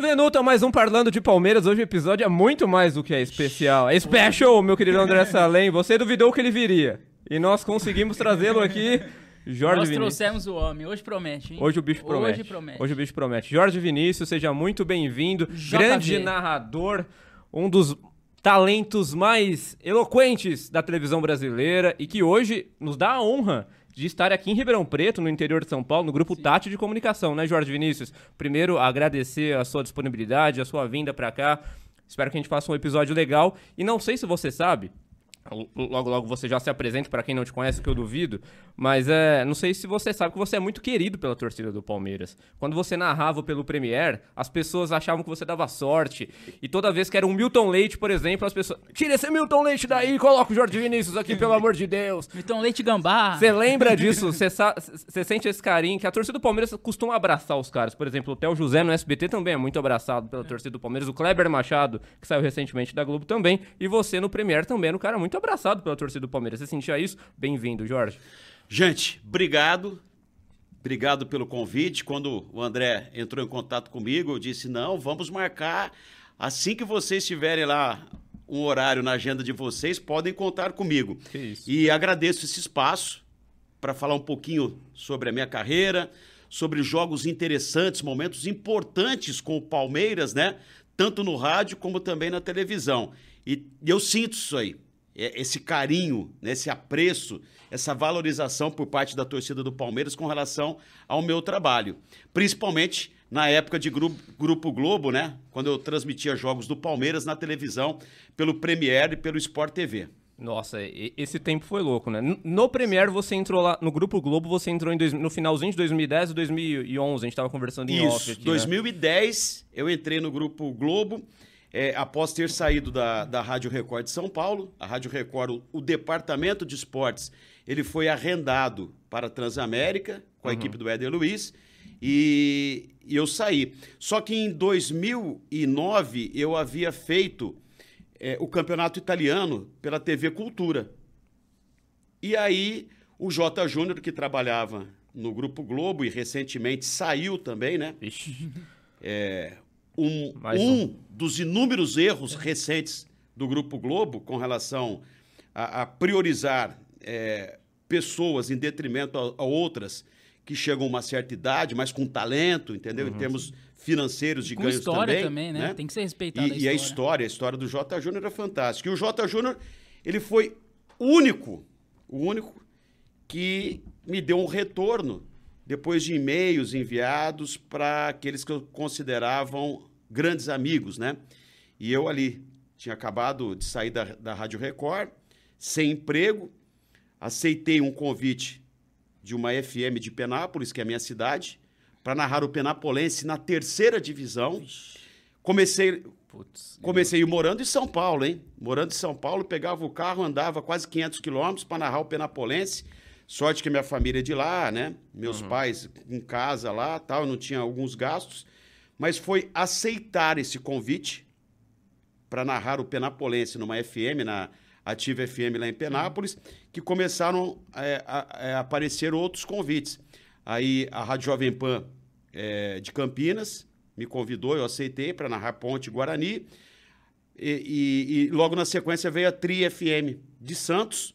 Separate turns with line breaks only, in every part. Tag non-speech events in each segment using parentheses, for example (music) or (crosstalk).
Bem-vindo a mais um Parlando de Palmeiras. Hoje o episódio é muito mais do que é especial. É special, meu querido André (laughs) Salem. Você duvidou que ele viria. E nós conseguimos trazê-lo aqui. Jorge
Nós
Vinícius.
trouxemos o homem. Hoje promete, hein?
Hoje o bicho promete.
Hoje promete.
Hoje o bicho promete. Jorge Vinícius, seja muito bem-vindo. Grande narrador, um dos talentos mais eloquentes da televisão brasileira e que hoje nos dá a honra de estar aqui em Ribeirão Preto, no interior de São Paulo, no grupo Tati de Comunicação, né, Jorge Vinícius? Primeiro, agradecer a sua disponibilidade, a sua vinda pra cá. Espero que a gente faça um episódio legal. E não sei se você sabe, Logo, logo você já se apresenta para quem não te conhece, que eu duvido. Mas é, não sei se você sabe que você é muito querido pela torcida do Palmeiras. Quando você narrava pelo Premier, as pessoas achavam que você dava sorte. E toda vez que era um Milton Leite, por exemplo, as pessoas. Tira esse Milton Leite daí coloca o Jorge Vinícius aqui, pelo amor de Deus.
Então, leite gambá.
Você lembra disso? Você sente esse carinho que a torcida do Palmeiras costuma abraçar os caras. Por exemplo, o Theo José no SBT também é muito abraçado pela torcida do Palmeiras. O Kleber Machado, que saiu recentemente da Globo também. E você no Premier também era um cara muito abraçado pela torcida do Palmeiras. Você sentia isso? Bem-vindo, Jorge.
Gente, obrigado. Obrigado pelo convite. Quando o André entrou em contato comigo, eu disse: não, vamos marcar. Assim que vocês tiverem lá um horário na agenda de vocês, podem contar comigo. E agradeço esse espaço para falar um pouquinho sobre a minha carreira, sobre jogos interessantes, momentos importantes com o Palmeiras, né? Tanto no rádio como também na televisão. E eu sinto isso aí. É- Esse carinho, né? esse apreço, essa valorização por parte da torcida do Palmeiras com relação ao meu trabalho. Principalmente na época de Gru- Grupo Globo, né? Quando eu transmitia jogos do Palmeiras na televisão, pelo Premier e pelo Sport TV.
Nossa, esse tempo foi louco, né? No Premier você entrou lá, no Grupo Globo você entrou em dois- no finalzinho de 2010 e 2011, a gente tava conversando em off
Isso,
aqui, né?
2010 eu entrei no Grupo Globo, é, após ter saído da, da Rádio Record de São Paulo. A Rádio Record, o, o departamento de esportes, ele foi arrendado para a Transamérica, com a equipe do Éder Luiz, e, e eu saí. Só que em 2009 eu havia feito é, o campeonato italiano pela TV Cultura. E aí, o J. Júnior, que trabalhava no Grupo Globo e recentemente saiu também, né?
Ixi.
Um,
Mais
um dos inúmeros erros recentes do Grupo Globo com relação a, a priorizar é, pessoas em detrimento a, a outras que chegam a uma certa idade, mas com talento, entendeu? Em termos financeiros de
Com
ganhos
história
também.
também, né? Tem que ser respeitado
E,
a
e a
história.
a história do J. Júnior é fantástica. E o J. Júnior, ele foi o único, o único que me deu um retorno depois de e-mails enviados para aqueles que eu consideravam grandes amigos, né? E eu ali tinha acabado de sair da, da Rádio Record, sem emprego, aceitei um convite de uma FM de Penápolis, que é a minha cidade, para narrar o Penapolense na terceira divisão. Comecei,
Putz.
Comecei morando em São Paulo, hein? Morando em São Paulo, pegava o carro, andava quase 500 quilômetros para narrar o Penapolense. Sorte que minha família é de lá, né? Meus pais em casa lá, tal, não tinha alguns gastos. Mas foi aceitar esse convite para narrar o Penapolense numa FM, na Ativa FM lá em Penápolis, que começaram é, a, a aparecer outros convites. Aí a Rádio Jovem Pan é, de Campinas me convidou, eu aceitei para narrar Ponte Guarani. E, e- e logo na sequência veio a Tri FM de Santos,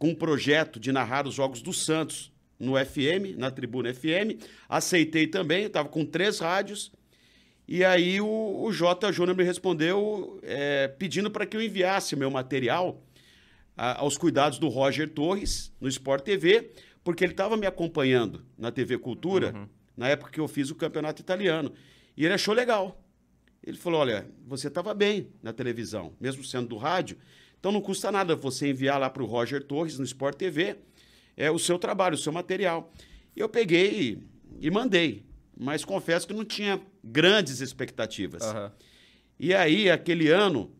com um projeto de narrar os jogos do Santos no FM, na Tribuna FM. Aceitei também, estava com três rádios. E aí o, o J. Júnior me respondeu é, pedindo para que eu enviasse o meu material a- aos cuidados do Roger Torres, no Sport TV, porque ele estava me acompanhando na TV Cultura, na época que eu fiz o campeonato italiano. E ele achou legal. Ele falou: olha, você estava bem na televisão, mesmo sendo do rádio, então não custa nada você enviar lá para o Roger Torres, no Sport TV, é, o seu trabalho, o seu material. Eu peguei e, e mandei, mas confesso que não tinha grandes expectativas.
Aham.
E aí, aquele ano,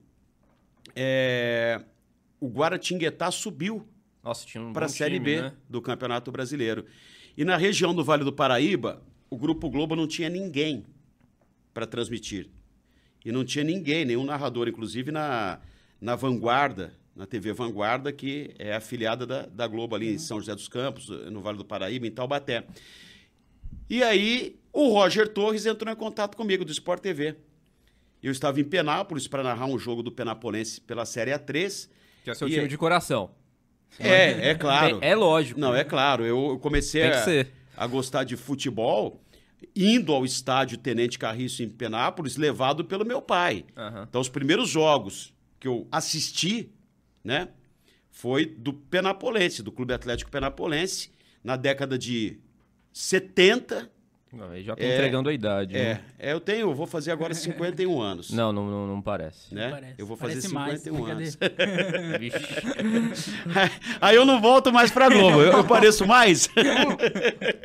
é, o Guaratinguetá subiu
um
para a Série
time,
B
né?
do Campeonato Brasileiro. E na região do Vale do Paraíba, o Grupo Globo não tinha ninguém para transmitir. E não tinha ninguém, nenhum narrador, inclusive na, na Vanguarda, na TV Vanguarda, que é afiliada da, da Globo ali em São José dos Campos, no Vale do Paraíba, em Taubaté. E aí o Roger Torres entrou em contato comigo do Sport TV. Eu estava em Penápolis para narrar um jogo do Penapolense pela Série A3.
Que é seu
E
time
é-
de coração.
É, é claro.
É, é lógico.
Não, é claro. Eu comecei a, a gostar de futebol indo ao estádio Tenente Carriço em Penápolis, levado pelo meu pai.
Aham.
Então, os primeiros jogos que eu assisti, né, foi do Penapolense, do Clube Atlético Penapolense, na década de 70.
Não, aí já tá
É,
entregando a idade.
É,
né?
é, eu tenho, eu vou fazer agora 51 (laughs) anos.
Não, não, não, não parece.
Né?
Parece.
Eu vou fazer
Parece mais,
51 anos.
brincadeira. (laughs)
Vixe. (laughs)
Aí eu não volto mais pra Globo. Eu, eu pareço mais?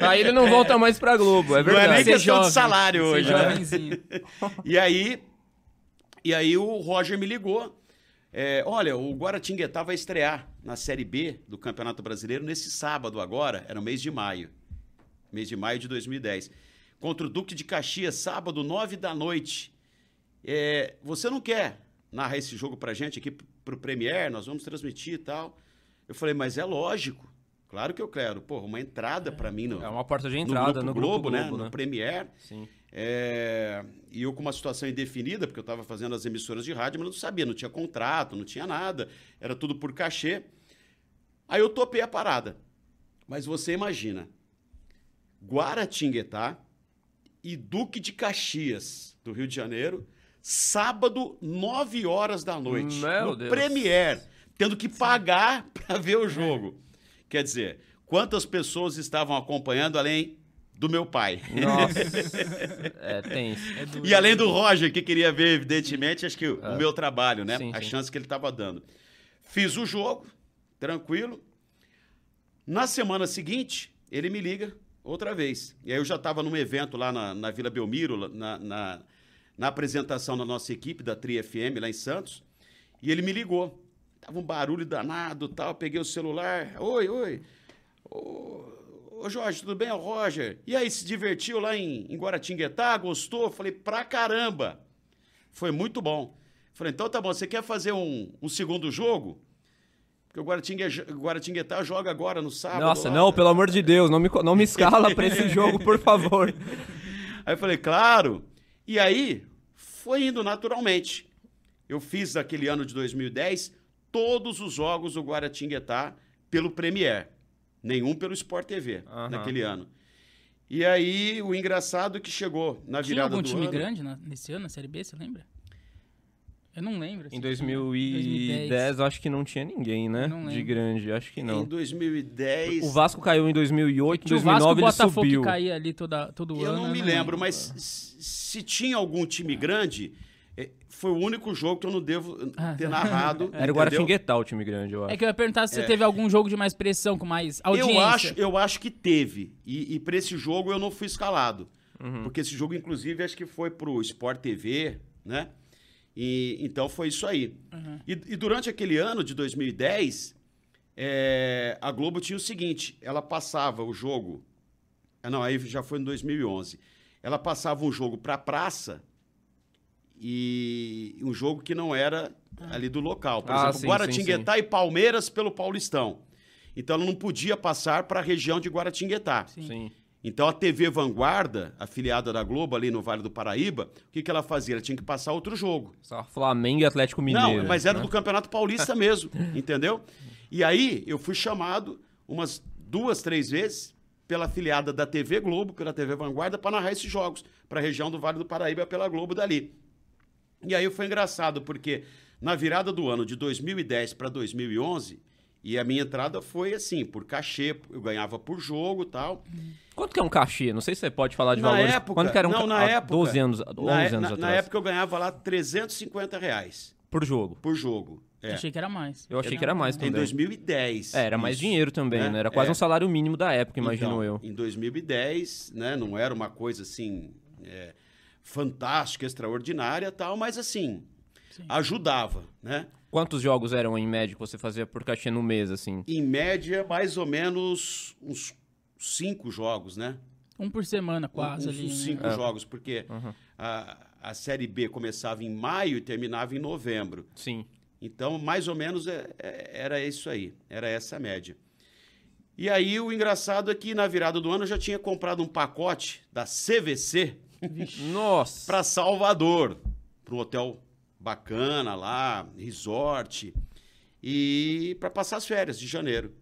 Aí ele não volta mais pra Globo, é
Não é nem
verdade.
Ser
questão de
jovem,
salário
ser
hoje, né? E aí, e aí o Roger me ligou. É, olha, o Guaratinguetá vai estrear na Série B do Campeonato Brasileiro nesse sábado agora, era no mês de maio. Mês de maio de 2010. Contra o Duque de Caxias, sábado, nove da noite. É, você não quer narrar esse jogo pra gente aqui pro Premier? Nós vamos transmitir e tal. Eu falei, mas é lógico. Claro que eu quero. Pô, uma entrada pra mim no,
É uma porta de
no
entrada
Grupo
no
Globo,
Grupo
né?
Globo,
No
né?
Premier.
Sim.
É, e eu com uma situação indefinida, porque eu estava fazendo as emissoras de rádio, mas não sabia, não tinha contrato, não tinha nada, era tudo por cachê. Aí eu topei a parada. Mas você imagina, Guaratinguetá e Duque de Caxias, do Rio de Janeiro, sábado, 9 horas da noite,
Meu
no
Deus.
Premier, tendo que pagar (laughs) para ver o jogo. Quer dizer, quantas pessoas estavam acompanhando além do meu pai?
Nossa. (laughs) é tenso.
É.
E além do Roger, que queria ver, evidentemente, acho que o o meu trabalho, né?
Sim,
a
sim.
chance que ele estava dando. Fiz o jogo, tranquilo. Na semana seguinte, ele me liga outra vez. E aí eu já estava num evento lá na, na Vila Belmiro, na, na, na apresentação da nossa equipe, da Tri FM, lá em Santos. E ele me ligou. Tava um barulho danado tal. Peguei o celular. Oi, oi. Ô, ô, Jorge, tudo bem? É o Roger. E aí, se divertiu lá em, em Guaratinguetá? Gostou? Falei, pra caramba. Foi muito bom. Falei, então tá bom, você quer fazer um, um segundo jogo? Porque o Guaratingue, Guaratinguetá joga agora no sábado.
Nossa,
lá.
não, pelo amor de Deus, não me, não me escala pra esse (laughs) jogo, por favor.
Aí eu falei, claro. E aí, foi indo naturalmente. Eu fiz naquele ano de 2010 todos os jogos do Guaratinguetá pelo Premier. Nenhum pelo Sport TV
Aham.
naquele ano. E aí, o engraçado é que chegou na
Tinha
virada
algum
do
time
ano...
grande na- nesse ano, na Série B, você lembra? Eu não lembro.
Em
assim.
2010, eu acho que não tinha ninguém, né? De grande, acho que
Em
não.
2010...
O Vasco caiu em 2008, em
Tinha o Vasco
2009
e o
ele
Botafogo
subiu.
que caía ali toda, todo
Eu
ano.
não me
eu
lembro, mas se tinha algum time grande, foi o único jogo que eu não devo
Ah,
ter
tá.
narrado. (laughs)
Era o? Guaratinguetá o time grande, eu acho.
É que eu ia perguntar se você teve algum jogo de mais pressão, com mais audiência.
Eu acho, eu acho que teve. E, e para esse jogo eu não fui escalado.
Uhum.
Porque esse jogo, inclusive, acho que foi pro Sport TV, né? E, então foi isso aí.
Uhum.
E, e durante aquele ano de 2010, é, a Globo tinha o seguinte: ela passava o jogo. ah, Não, aí já foi em 2011. Ela passava um jogo para praça e um jogo que não era ali do local. Por
Ah,
exemplo,
sim, sim,
Guaratinguetá e Palmeiras pelo Paulistão. Então ela não podia passar para a região de Guaratinguetá.
Sim.
Sim.
Então a TV Vanguarda, afiliada da Globo ali no Vale do Paraíba, o que, que ela fazia? Ela tinha que passar outro jogo.
Só Flamengo e Atlético Mineiro.
Não, mas era
né?
do Campeonato Paulista (laughs) mesmo, entendeu? E aí eu fui chamado umas duas, três vezes pela afiliada da TV Globo, pela TV Vanguarda, para narrar esses jogos para a região do Vale do Paraíba pela Globo dali. E aí foi engraçado, porque na virada do ano de 2010 para 2011, e a minha entrada foi assim, por cachê, eu ganhava por jogo e tal.
Quanto que é um cachê? Não sei se você pode falar de
Na
valores.
época,
Quanto que era um
não, na época,
12 anos, 11
na,
anos
na-
atrás.
na época eu ganhava lá 350 reais
Por jogo.
por jogo. É.
Achei que era mais.
Eu achei que era mais
Em
também.
2010.
É, era mais
isso.
dinheiro também,
né?
né? Era quase
É.
um salário mínimo da época, imagino
Então,
eu.
Em 2010, né, não era uma coisa assim é, fantástica, extraordinária, tal, mas assim ajudava, né?
Quantos jogos eram em média que você fazia por cachê no mês, assim?
Em média, mais ou menos uns cinco jogos, né?
Um por semana, quase
uns,
ali.
uns
né?
cinco
É.
jogos, porque a, a série B começava em maio e terminava em novembro.
Sim.
Então, mais ou menos é- é- era isso aí, era essa a média. E aí o engraçado é que na virada do ano eu já tinha comprado um pacote da CVC
Nossa.
para Salvador, para um hotel bacana lá, resort, e para passar as férias de janeiro.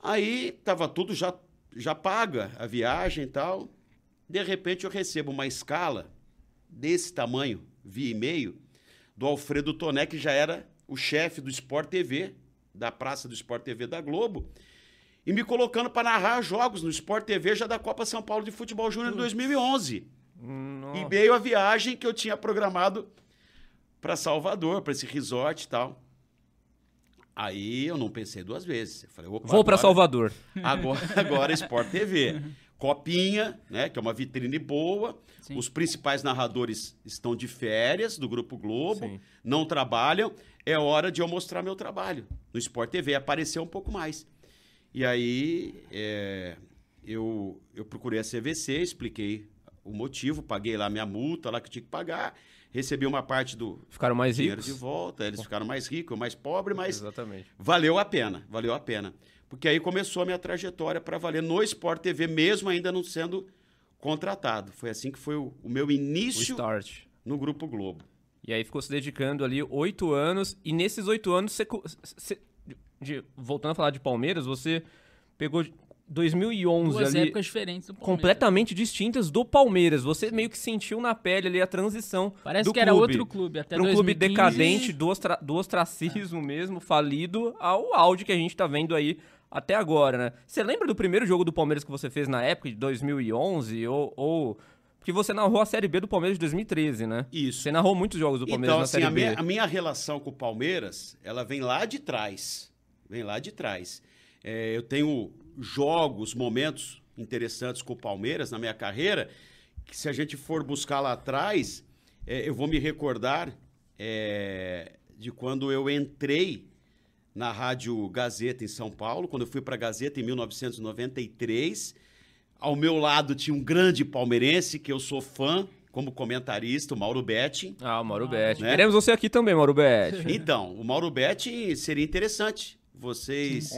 Aí tava tudo já, já paga, a viagem e tal. De repente eu recebo uma escala desse tamanho, via e-mail, do Alfredo Toné, que já era o chefe do Sport TV, da Praça do Sport TV da Globo, e me colocando para narrar jogos no Sport TV já da Copa São Paulo de Futebol Júnior de 2011.
Nossa.
E veio a viagem que eu tinha programado para Salvador, para esse resort e tal. Aí eu não pensei duas vezes. Eu falei, opa,
Vou pra
agora-
Salvador.
Agora, (laughs) agora Sport TV. Copinha, né? Que é uma vitrine boa.
Sim.
Os principais narradores estão de férias do Grupo Globo,
Sim.
não trabalham. É hora de eu mostrar meu trabalho no Sport TV, aparecer um pouco mais. E aí é, eu, eu procurei a CVC, expliquei o motivo, paguei lá minha multa lá que eu tinha que pagar, recebi uma parte do
Ficaram mais
dinheiro
ricos.
de volta, eles ficaram mais ricos, eu mais pobre, mas
Exatamente.
valeu a pena, valeu a pena. Porque aí começou a minha trajetória para valer no Sport TV, mesmo ainda não sendo contratado. Foi assim que foi o, o meu
O
início
start.
no Grupo Globo.
E aí ficou se dedicando ali oito anos. E nesses oito anos, você- de- voltando a falar de Palmeiras, você pegou 2011
Duas
ali,
épocas diferentes do Palmeiras.
completamente distintas do Palmeiras. Você meio que sentiu na pele ali a transição
Parece
do
que era
clube.
outro clube. Até
Para um clube
2015.
decadente do, ostra- do ostracismo mesmo, falido, ao auge que a gente tá vendo aí até agora, né? Você lembra do primeiro jogo do Palmeiras que você fez na época de 2011? Ou, ou... Porque você narrou a Série B do Palmeiras de 2013, né?
Isso.
Você narrou muitos jogos do Palmeiras
Então,
na
assim,
Série
a
B.
minha, a minha relação com o Palmeiras, ela vem lá de trás. Vem lá de trás. É, eu tenho jogos, momentos interessantes com o Palmeiras na minha carreira, que se a gente for buscar lá atrás, é, eu vou me recordar é, de quando eu entrei na Rádio Gazeta em São Paulo, quando eu fui para a Gazeta em 1993. Ao meu lado tinha um grande palmeirense, que eu sou fã, como comentarista, o Mauro Betting.
Ah, o Mauro Betti.
né?
Queremos você aqui também, Mauro Betti.
Então, o Mauro Betti seria interessante vocês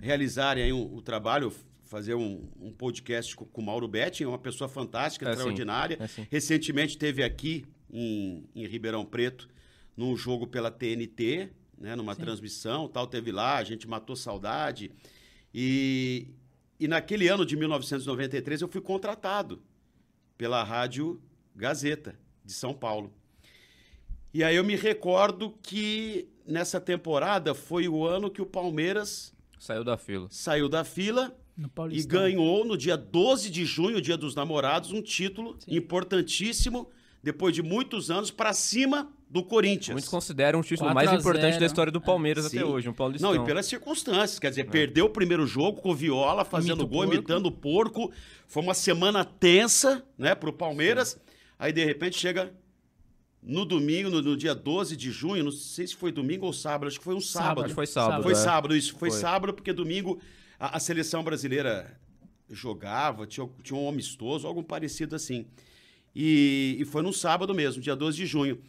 realizarem aí um- o trabalho, fazer um, um podcast com, com o Mauro Betti, é uma pessoa fantástica,
É, sim.
extraordinária.
É, sim.
Recentemente teve aqui em, em Ribeirão Preto, num jogo pela TNT, né, numa transmissão, tal, teve lá, a gente matou saudade. E, e naquele ano de 1993 eu fui contratado pela Rádio Gazeta de São Paulo. E aí eu me recordo que nessa temporada foi o ano que o Palmeiras
Saiu da fila.
saiu da fila e ganhou no dia 12 de junho, dia dos namorados, um título importantíssimo, depois de muitos anos, para cima do Corinthians.
Muitos consideram o título
4
mais importante
0.
da história do Palmeiras
Sim.
até hoje, um Paulistão.
Não, e pelas circunstâncias. Quer dizer, perdeu o primeiro jogo com o Viola fazendo
Imita o
gol,
porco.
imitando o porco. Foi uma semana tensa, né, pro Palmeiras. Aí, de repente, chega no domingo, no, no dia 12 de junho, não sei se foi domingo ou sábado, acho que foi um sábado.
Que foi sábado.
Foi
é.
sábado, isso. Foi,
Foi.
sábado, porque domingo a, a seleção brasileira jogava, tinha, tinha um amistoso, algo parecido assim. E, e foi no sábado mesmo, dia 12 de junho.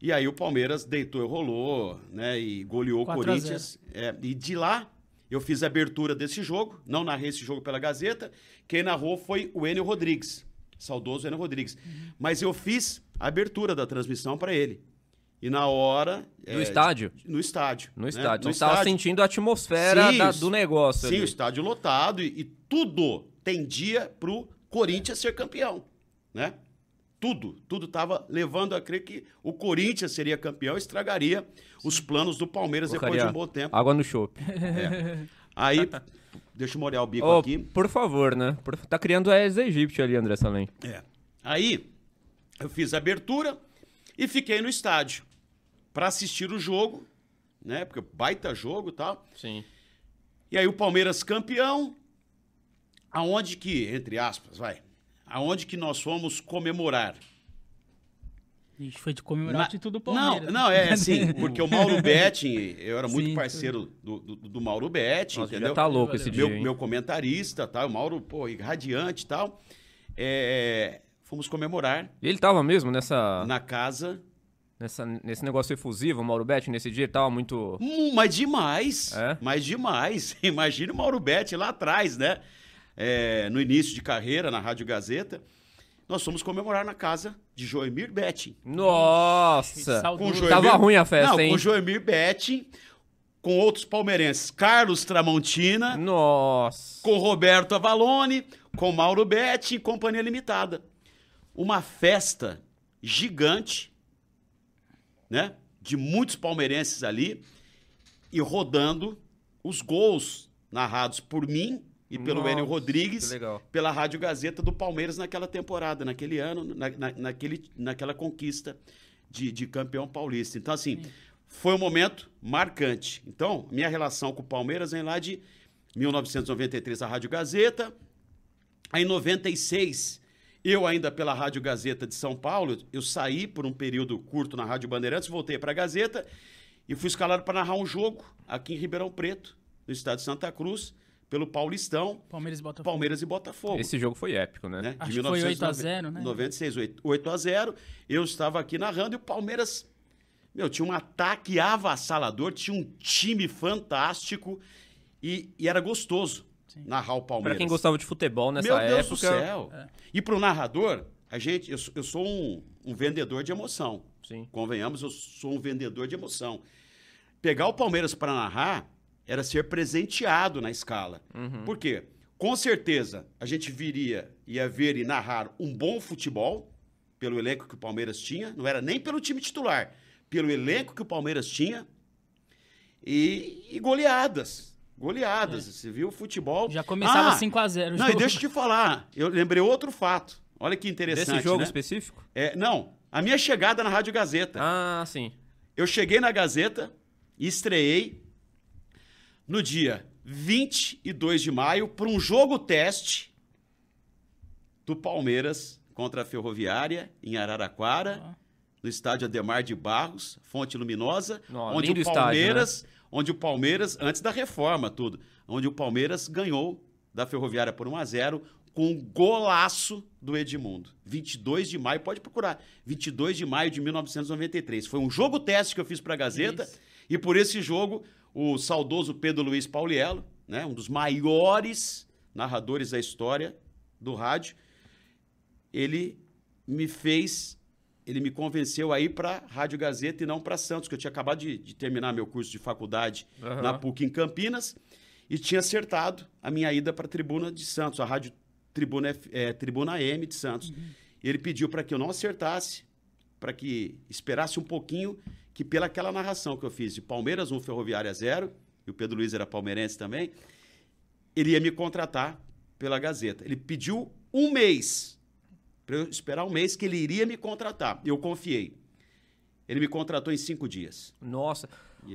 E aí o Palmeiras deitou e rolou, né? E goleou o
4 a 0.
Corinthians. É, e de lá, eu fiz a abertura desse jogo, não narrei esse jogo pela Gazeta. Quem narrou foi o Enio Rodrigues, saudoso Enio Rodrigues. Mas eu fiz a abertura da transmissão para ele. E na hora.
No
é,
estádio?
No estádio.
No
né?
estádio. Você estava sentindo a atmosfera
Sim,
da- do negócio
Sim,
ali.
o estádio lotado e, e tudo tendia pro Corinthians ser campeão, né? Tudo, tudo estava levando a crer que o Corinthians seria campeão e estragaria os planos do Palmeiras depois de um bom tempo.
Água no chopp. (laughs)
Aí, deixa eu molhar o bico
Ô,
aqui.
por favor, né? Tá criando a ex ali, André Salem.
É. Aí, eu fiz a abertura e fiquei no estádio para assistir o jogo, né? Porque baita jogo e tal.
Sim.
E aí o Palmeiras campeão, aonde que, entre aspas, vai, aonde que nós fomos comemorar?
A gente foi de comemorar
Na-
o título do
Não,
Palmeiras.
não, é assim, (laughs) porque o Mauro Betting, eu era muito
Sim,
parceiro do, do, do Mauro Betting,
Nossa,
entendeu?
já tá louco esse dia,
meu,
hein?
meu comentarista, tá? o Mauro, pô, radiante e tal. É, fomos comemorar
E ele tava mesmo nessa,
na casa
Nessa, nesse negócio efusivo, o Mauro Betti nesse dia ele tava muito.
Hum, mas demais.
É?
Mas demais. (laughs) Imagina o Mauro Betti lá atrás, né? É, no início de carreira, na Rádio Gazeta. Nós fomos comemorar na casa de Joemir Betting.
Nossa!
Saudoso.
Joemir-
Tava ruim a festa,
Não,
hein?
com Joemir Betting, com outros palmeirenses. Carlos Tramontina,
Nossa!
com Roberto Avalone, com Mauro Betti e Companhia Limitada. Uma festa gigante, né? De muitos palmeirenses ali e rodando os gols narrados por mim e pelo
Nossa,
Enio Rodrigues pela Rádio Gazeta do Palmeiras naquela temporada, naquele ano, na, na- naquele, naquela conquista de, de campeão paulista. Então, assim, foi um momento marcante. Então, minha relação com o Palmeiras vem lá de 1993, a Rádio Gazeta. Aí, em 96, eu ainda pela Rádio Gazeta de São Paulo, eu saí por um período curto na Rádio Bandeirantes, voltei para a Gazeta e fui escalado para narrar um jogo aqui em Ribeirão Preto, no estado de Santa Cruz, pelo Paulistão,
Palmeiras e Botafogo.
Palmeiras e Botafogo
Esse jogo foi épico, né?
né?
Acho que foi 8 a 0, né?
96, 8, 8 a 0. Eu estava aqui narrando e o Palmeiras, meu, tinha um ataque avassalador, tinha um time fantástico e, e era gostoso narrar o
Pra
Palmeiras.
quem gostava de futebol nessa
Meu Deus
época.
do céu. E pro narrador, a gente, eu, sou- eu sou um, um vendedor de emoção.
Sim.
Convenhamos, eu sou um vendedor de emoção. Pegar o Palmeiras para narrar era ser presenteado na escala. Por quê? Com certeza a gente viria, ia ver e narrar um bom futebol pelo elenco que o Palmeiras tinha, não era nem pelo time titular, pelo elenco que o Palmeiras tinha e, e goleadas. Goleadas. Você viu o futebol.
Já começava
Ah,
5 a 0 o
Não, e deixa eu te falar. (laughs) Eu lembrei outro fato. Olha que interessante.
Desse jogo
né?
específico?
É, não, a minha chegada na Rádio Gazeta.
Ah, sim.
Eu cheguei na Gazeta e estreiei no dia 22 de maio para um jogo teste do Palmeiras contra a Ferroviária em Araraquara, no estádio Ademar de Barros, Fonte Luminosa, onde o
estádio, né?
Onde o Palmeiras antes da reforma tudo, onde o Palmeiras ganhou da Ferroviária por 1 a 0 com um golaço do Edmundo. 22 de maio, pode procurar. 22 de maio de 1993. Foi um jogo teste que eu fiz para a Gazeta
Isso.
e por esse jogo o saudoso Pedro Luiz Pauliello, né, um dos maiores narradores da história do rádio, ele me fez, ele me convenceu a ir para Rádio Gazeta e não para Santos, que eu tinha acabado de, de terminar meu curso de faculdade
Aham.
na PUC em Campinas e tinha acertado a minha ida para a Tribuna de Santos, a Rádio Tribuna, F- eh, Tribuna M de Santos. E ele pediu para que eu não acertasse, para que esperasse um pouquinho, que pela aquela narração que eu fiz de Palmeiras 1, Ferroviária 0, e o Pedro Luiz era palmeirense também, ele ia me contratar pela Gazeta. Ele pediu um mês, para eu esperar um mês que ele iria me contratar. Eu confiei. Ele me contratou em cinco dias.
Nossa.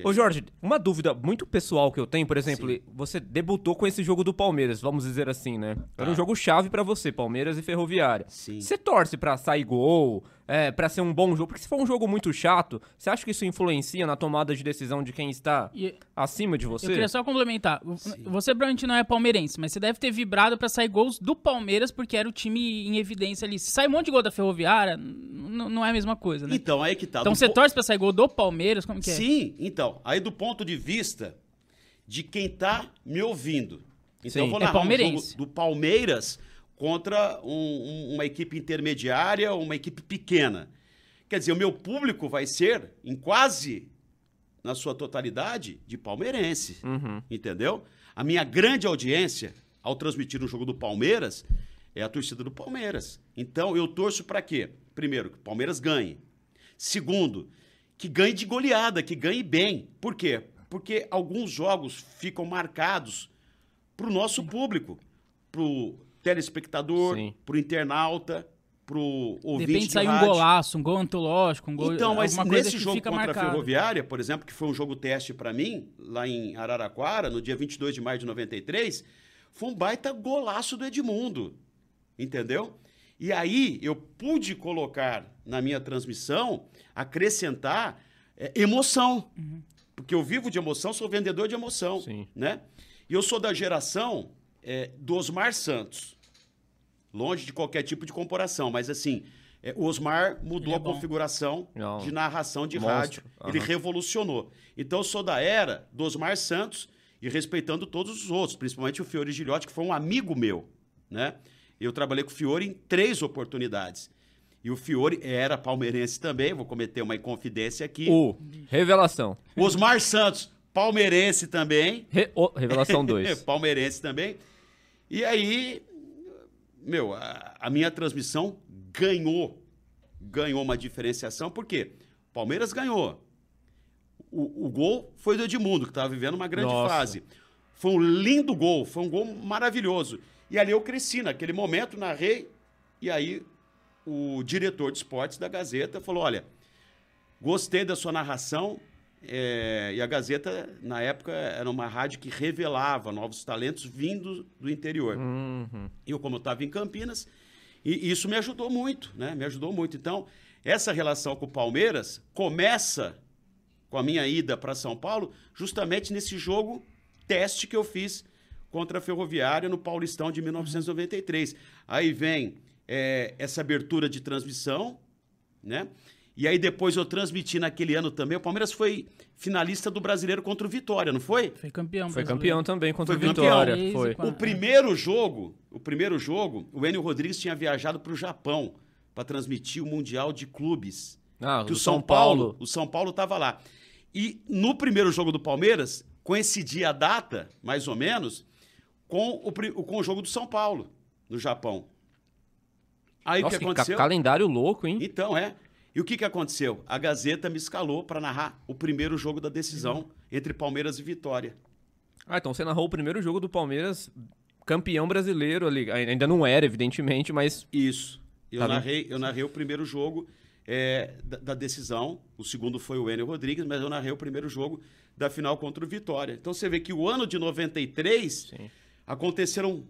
Ô, Jorge, uma dúvida muito pessoal que eu tenho, por exemplo,
Sim.
você debutou com esse jogo do Palmeiras, vamos dizer assim, né? Era um
Tá.
jogo chave pra você, Palmeiras e Ferroviária.
Sim.
Você torce pra sair gol, é, para ser um bom jogo? Porque se for um jogo muito chato, você acha que isso influencia na tomada de decisão de quem está
E
acima de
eu
você?
queria só complementar. Você provavelmente não é palmeirense, mas você deve ter vibrado pra sair gols do Palmeiras, porque era o time em evidência ali. Se sai um monte de gol da Ferroviária, não é a mesma coisa, né?
Então, aí que tá.
Então
Do
você
po-
torce pra sair gol do Palmeiras? Como que é?
Sim, então. Aí do ponto de vista de quem tá me ouvindo. Então
Sim.
eu vou
É
narrar um
palmeirense.
jogo do Palmeiras contra um- um- uma equipe intermediária ou uma equipe pequena. Quer dizer, o meu público vai ser, em quase na sua totalidade, de palmeirense.
Uhum.
Entendeu? A minha grande audiência, ao transmitir um jogo do Palmeiras, é a torcida do Palmeiras. Então eu torço para quê? Primeiro, que o Palmeiras ganhe. Segundo, que ganhe de goleada, que ganhe bem. Por quê? Porque alguns jogos ficam marcados para o nosso público, para o telespectador,
Sim.
para o internauta, para o
De
ouvinte
repente
de
sai um golaço, um gol antológico, um gol.
Então, mas nesse
que
jogo contra
marcado.
a Ferroviária, por exemplo, que foi um jogo teste para mim, lá em Araraquara, no dia 22 de maio de 93, foi um baita golaço do Edmundo. Entendeu? E aí eu pude colocar na minha transmissão, acrescentar é, emoção. Porque eu vivo de emoção, sou vendedor de emoção.
Sim.
Né? E eu sou da geração é, do Osmar Santos longe de qualquer tipo de comparação, mas assim, É, o Osmar mudou
Ele é
a configuração
Não.
de narração de
Monstro.
rádio. Ele
Aham.
revolucionou. Então eu sou da era do Osmar Santos e respeitando todos os outros, principalmente o Fiore Gilhote, que foi um amigo meu, né? Eu trabalhei com o Fiore em três oportunidades. E o Fiore era palmeirense também, vou cometer uma inconfidência aqui.
O Revelação.
Osmar Santos, palmeirense também.
Re- o- Revelação (laughs) 2.
palmeirense também. E aí, meu, a, a minha transmissão ganhou. Ganhou uma diferenciação, por quê? Palmeiras ganhou. O, o gol foi do Edmundo, que estava vivendo uma grande
Nossa.
fase. Foi um lindo gol, foi um gol maravilhoso. E ali eu cresci, naquele momento, narrei, e aí o diretor de esportes da Gazeta falou: olha, gostei da sua narração. É, e a Gazeta, na época, era uma rádio que revelava novos talentos vindo do interior.
Uhum.
E eu, como eu estava em Campinas, e isso me ajudou muito, né? Me ajudou muito. Então, essa relação com o Palmeiras começa com a minha ida para São Paulo, justamente nesse jogo teste que eu fiz contra a Ferroviária no Paulistão de 1993. Aí vem é, essa abertura de transmissão, né? E aí depois eu transmiti naquele ano também. O Palmeiras foi finalista do Brasileiro contra o Vitória, não foi?
Foi campeão.
Foi
brasileiro.
campeão também contra
Foi
o. Vitória. Foi.
O primeiro jogo, o primeiro jogo, o Enio Rodrigues tinha viajado para o Japão para transmitir o Mundial de Clubes.
Ah,
que
do
o São, Paulo, o São Paulo estava lá. E no primeiro jogo do Palmeiras, coincidia a data, mais ou menos, com o, com o jogo do São Paulo, no Japão. Aí
Nossa,
o que
que ca-
aconteceu?
calendário louco, hein?
Então, é. E o que, que aconteceu? A Gazeta me escalou para narrar o primeiro jogo da decisão entre Palmeiras e Vitória.
Ah, então você narrou o primeiro jogo do Palmeiras, campeão brasileiro ali. Ainda não era, evidentemente, mas
Isso. Eu,
Tá bem.
narrei, eu narrei o primeiro jogo é, da, da decisão. O segundo foi o Enio Rodrigues, mas eu narrei o primeiro jogo da final contra o Vitória. Então você vê que o ano de 93
Sim.
aconteceram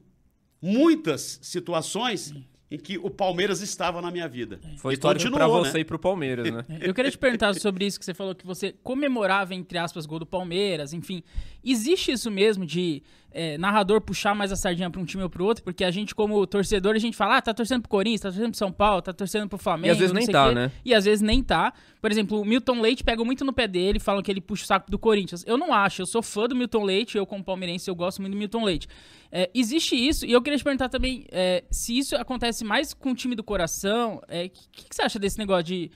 muitas situações em que o Palmeiras estava na minha vida.
foi
E
história pra
continuou,
você
né?
e pro Palmeiras, né?
Eu queria te perguntar sobre isso que você falou, que você comemorava, entre aspas, gol do Palmeiras, enfim. Existe isso mesmo de é, narrador puxar mais a sardinha pra um time ou pro outro? Porque a gente, como torcedor, a gente fala, ah, tá torcendo pro Corinthians, tá torcendo pro São Paulo, tá torcendo pro Flamengo.
E às vezes
não
nem
sei
tá, né?
E às vezes nem tá. Por exemplo, o Milton Leite pega muito no pé dele, falam que ele puxa o saco do Corinthians. Eu não acho, eu sou fã do Milton Leite, eu como palmeirense, eu gosto muito do Milton Leite. É, existe isso, e eu queria te perguntar também é, se isso acontece mais com o time do coração. O que, que você acha desse negócio de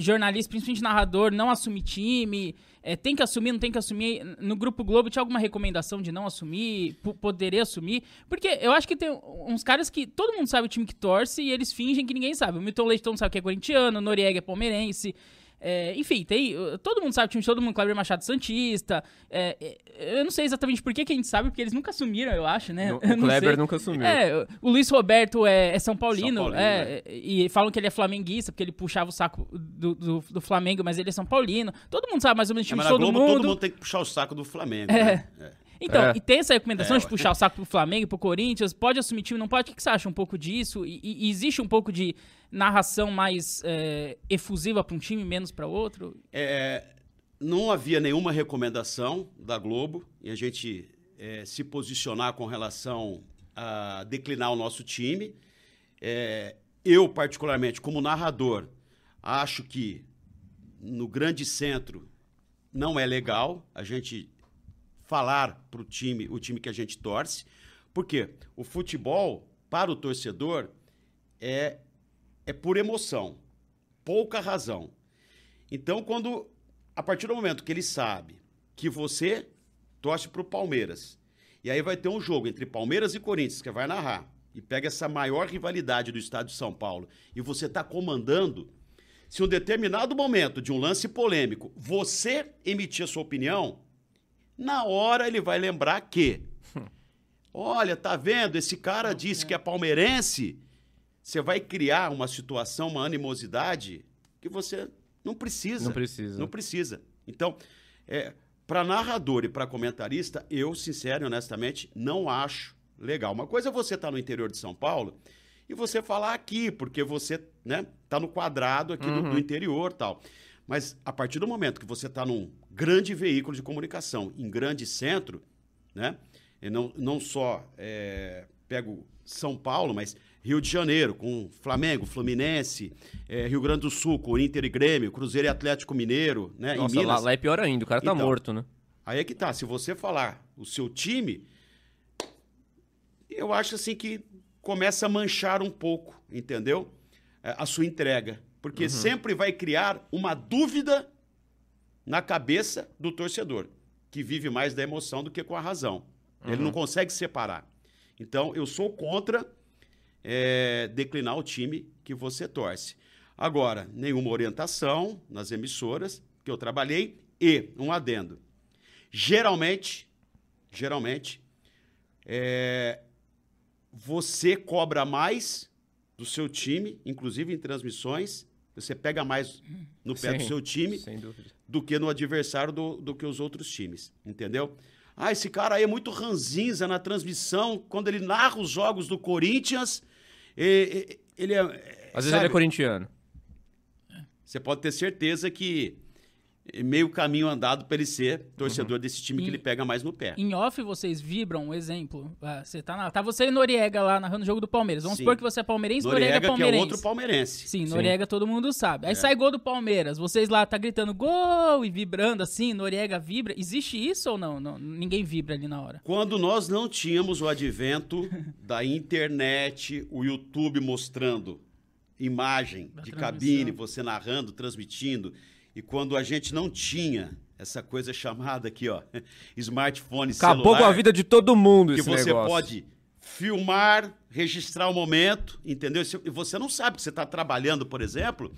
jornalista, principalmente narrador, não assumir time? É, tem que assumir, não tem que assumir? No Grupo Globo tinha alguma recomendação de não assumir? Poderia assumir? Porque eu acho que tem uns caras que todo mundo sabe o time que torce e eles fingem que ninguém sabe. O Milton mundo sabe que é corintiano, o Noriega é palmeirense. É, enfim, tem, todo mundo sabe o time de todo mundo, Cleber Machado Santista. É, é, eu não sei exatamente por que, que a gente sabe, porque eles nunca assumiram, eu acho, né?
O (laughs)
Eu não
Kleber nunca assumiu.
É, o Luiz Roberto é, é São Paulino,
São Paulino,
é, e falam que ele é flamenguista, porque ele puxava o saco do, do, do Flamengo, mas ele é São Paulino. Todo mundo sabe mais ou menos o
É,
time de todo
Globo
mundo.
todo mundo tem que puxar o saco do Flamengo.
É.
né?
Então,
É.
e tem essa recomendação
É,
de puxar o saco pro Flamengo, pro Corinthians, pode assumir time, não pode? O que que você acha um pouco disso? E, e- existe um pouco de narração mais é, efusiva pra um time, menos pra outro?
É, não havia nenhuma recomendação da Globo e a gente é, se posicionar com relação a declinar o nosso time. É, eu, particularmente, como narrador, acho que no grande centro não é legal a gente falar para o time, o time que a gente torce, porque o futebol, para o torcedor, é, é por emoção, pouca razão. Então, quando a partir do momento que ele sabe que você torce para o Palmeiras, e aí vai ter um jogo entre Palmeiras e Corinthians, que vai narrar, e pega essa maior rivalidade do estado de São Paulo, e você está comandando, se um determinado momento de um lance polêmico você emitir a sua opinião, na hora ele vai lembrar que, olha, tá vendo? Esse cara disse que é palmeirense. Você vai criar uma situação, uma animosidade que você não precisa.
Não precisa.
Não precisa. Então, é, para narrador e para comentarista, eu, sincero e honestamente, não acho legal. Uma coisa é você estar no interior de São Paulo e você falar aqui, porque você né, tá no quadrado aqui do, do interior tal. Mas a partir do momento que você está num grande veículo de comunicação, em grande centro, né? Não, não só é, pego São Paulo, mas Rio de Janeiro, com Flamengo, Fluminense, eh, Rio Grande do Sul, com Inter e Grêmio, Cruzeiro e Atlético Mineiro, né?
Nossa, lá, lá é pior ainda, o cara tá
Então.
morto, né?
Aí é que tá. Se você falar o seu time, eu acho assim que começa a manchar um pouco, entendeu? É, A sua entrega. Porque sempre vai criar uma dúvida na cabeça do torcedor, que vive mais da emoção do que com a razão. Ele não consegue separar. Então, eu sou contra é, declinar o time que você torce. Agora, nenhuma orientação nas emissoras que eu trabalhei e um adendo. Geralmente, geralmente, é, você cobra mais do seu time, inclusive em transmissões, você pega mais no pé do
Sim,
seu time
Sem dúvida.
Do que no adversário do, do que os outros times, entendeu? Ah, esse cara aí é muito ranzinza na transmissão, quando ele narra os jogos do Corinthians, ele é...
Às vezes ele é
sabe?
corintiano.
Você pode ter certeza que é meio caminho andado para ele ser torcedor desse time que
E-
ele pega mais no pé.
Em off, vocês vibram, um exemplo. ah, Você tá, na, tá você e Noriega lá narrando o jogo do Palmeiras. Vamos
Sim.
supor que você é palmeirense, Noriega,
Noriega,
é
que é
palmeirense.
outro palmeirense.
Sim, Noriega todo mundo sabe. Aí sai gol do Palmeiras, vocês lá tá gritando gol e vibrando assim, Noriega vibra. Existe isso ou não? Não, ninguém vibra ali na hora.
Quando nós não tínhamos o advento (laughs) da internet, o YouTube mostrando imagem
Da
de cabine, você narrando, transmitindo, e quando a gente não tinha essa coisa chamada aqui, ó, (laughs) smartphone
Acabou
celular,
com a vida de todo mundo
que
esse
você
negócio.
pode filmar, registrar o momento, entendeu? E você não sabe que você está trabalhando, por exemplo,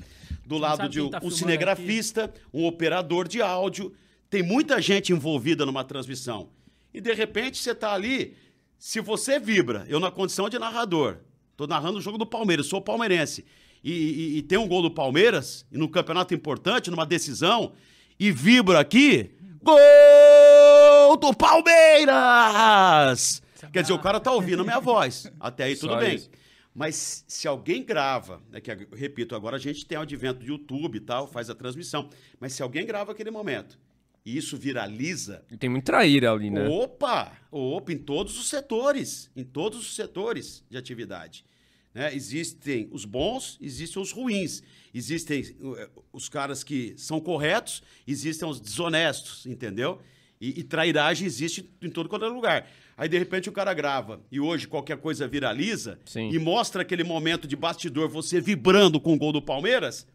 do lado de um,
tá
um cinegrafista, um operador de áudio. Tem muita gente envolvida numa transmissão. E de repente você está ali, se você vibra, eu na condição de narrador, estou narrando o jogo do Palmeiras, sou palmeirense, e, e- e tem um gol do Palmeiras, e no campeonato importante, numa decisão, e vibra aqui, gol do Palmeiras! Quer dizer, o cara tá ouvindo a minha voz. Até aí tudo
Só
bem.
isso.
Mas se alguém grava, né, que, eu repito, agora a gente tem o advento do YouTube e tal, faz a transmissão. Mas se alguém grava aquele momento e isso viraliza,
Tem muito traíra ali, né?
Opa! Opa, em todos os setores. Em todos os setores de atividade. Né? Existem os bons, existem os ruins. Existem uh, os caras que são corretos, existem os desonestos, entendeu? E, e trairagem existe em todo quanto é lugar. Aí, de repente, o cara grava e hoje qualquer coisa viraliza
Sim.
e mostra aquele momento de bastidor, você vibrando com o gol do Palmeiras.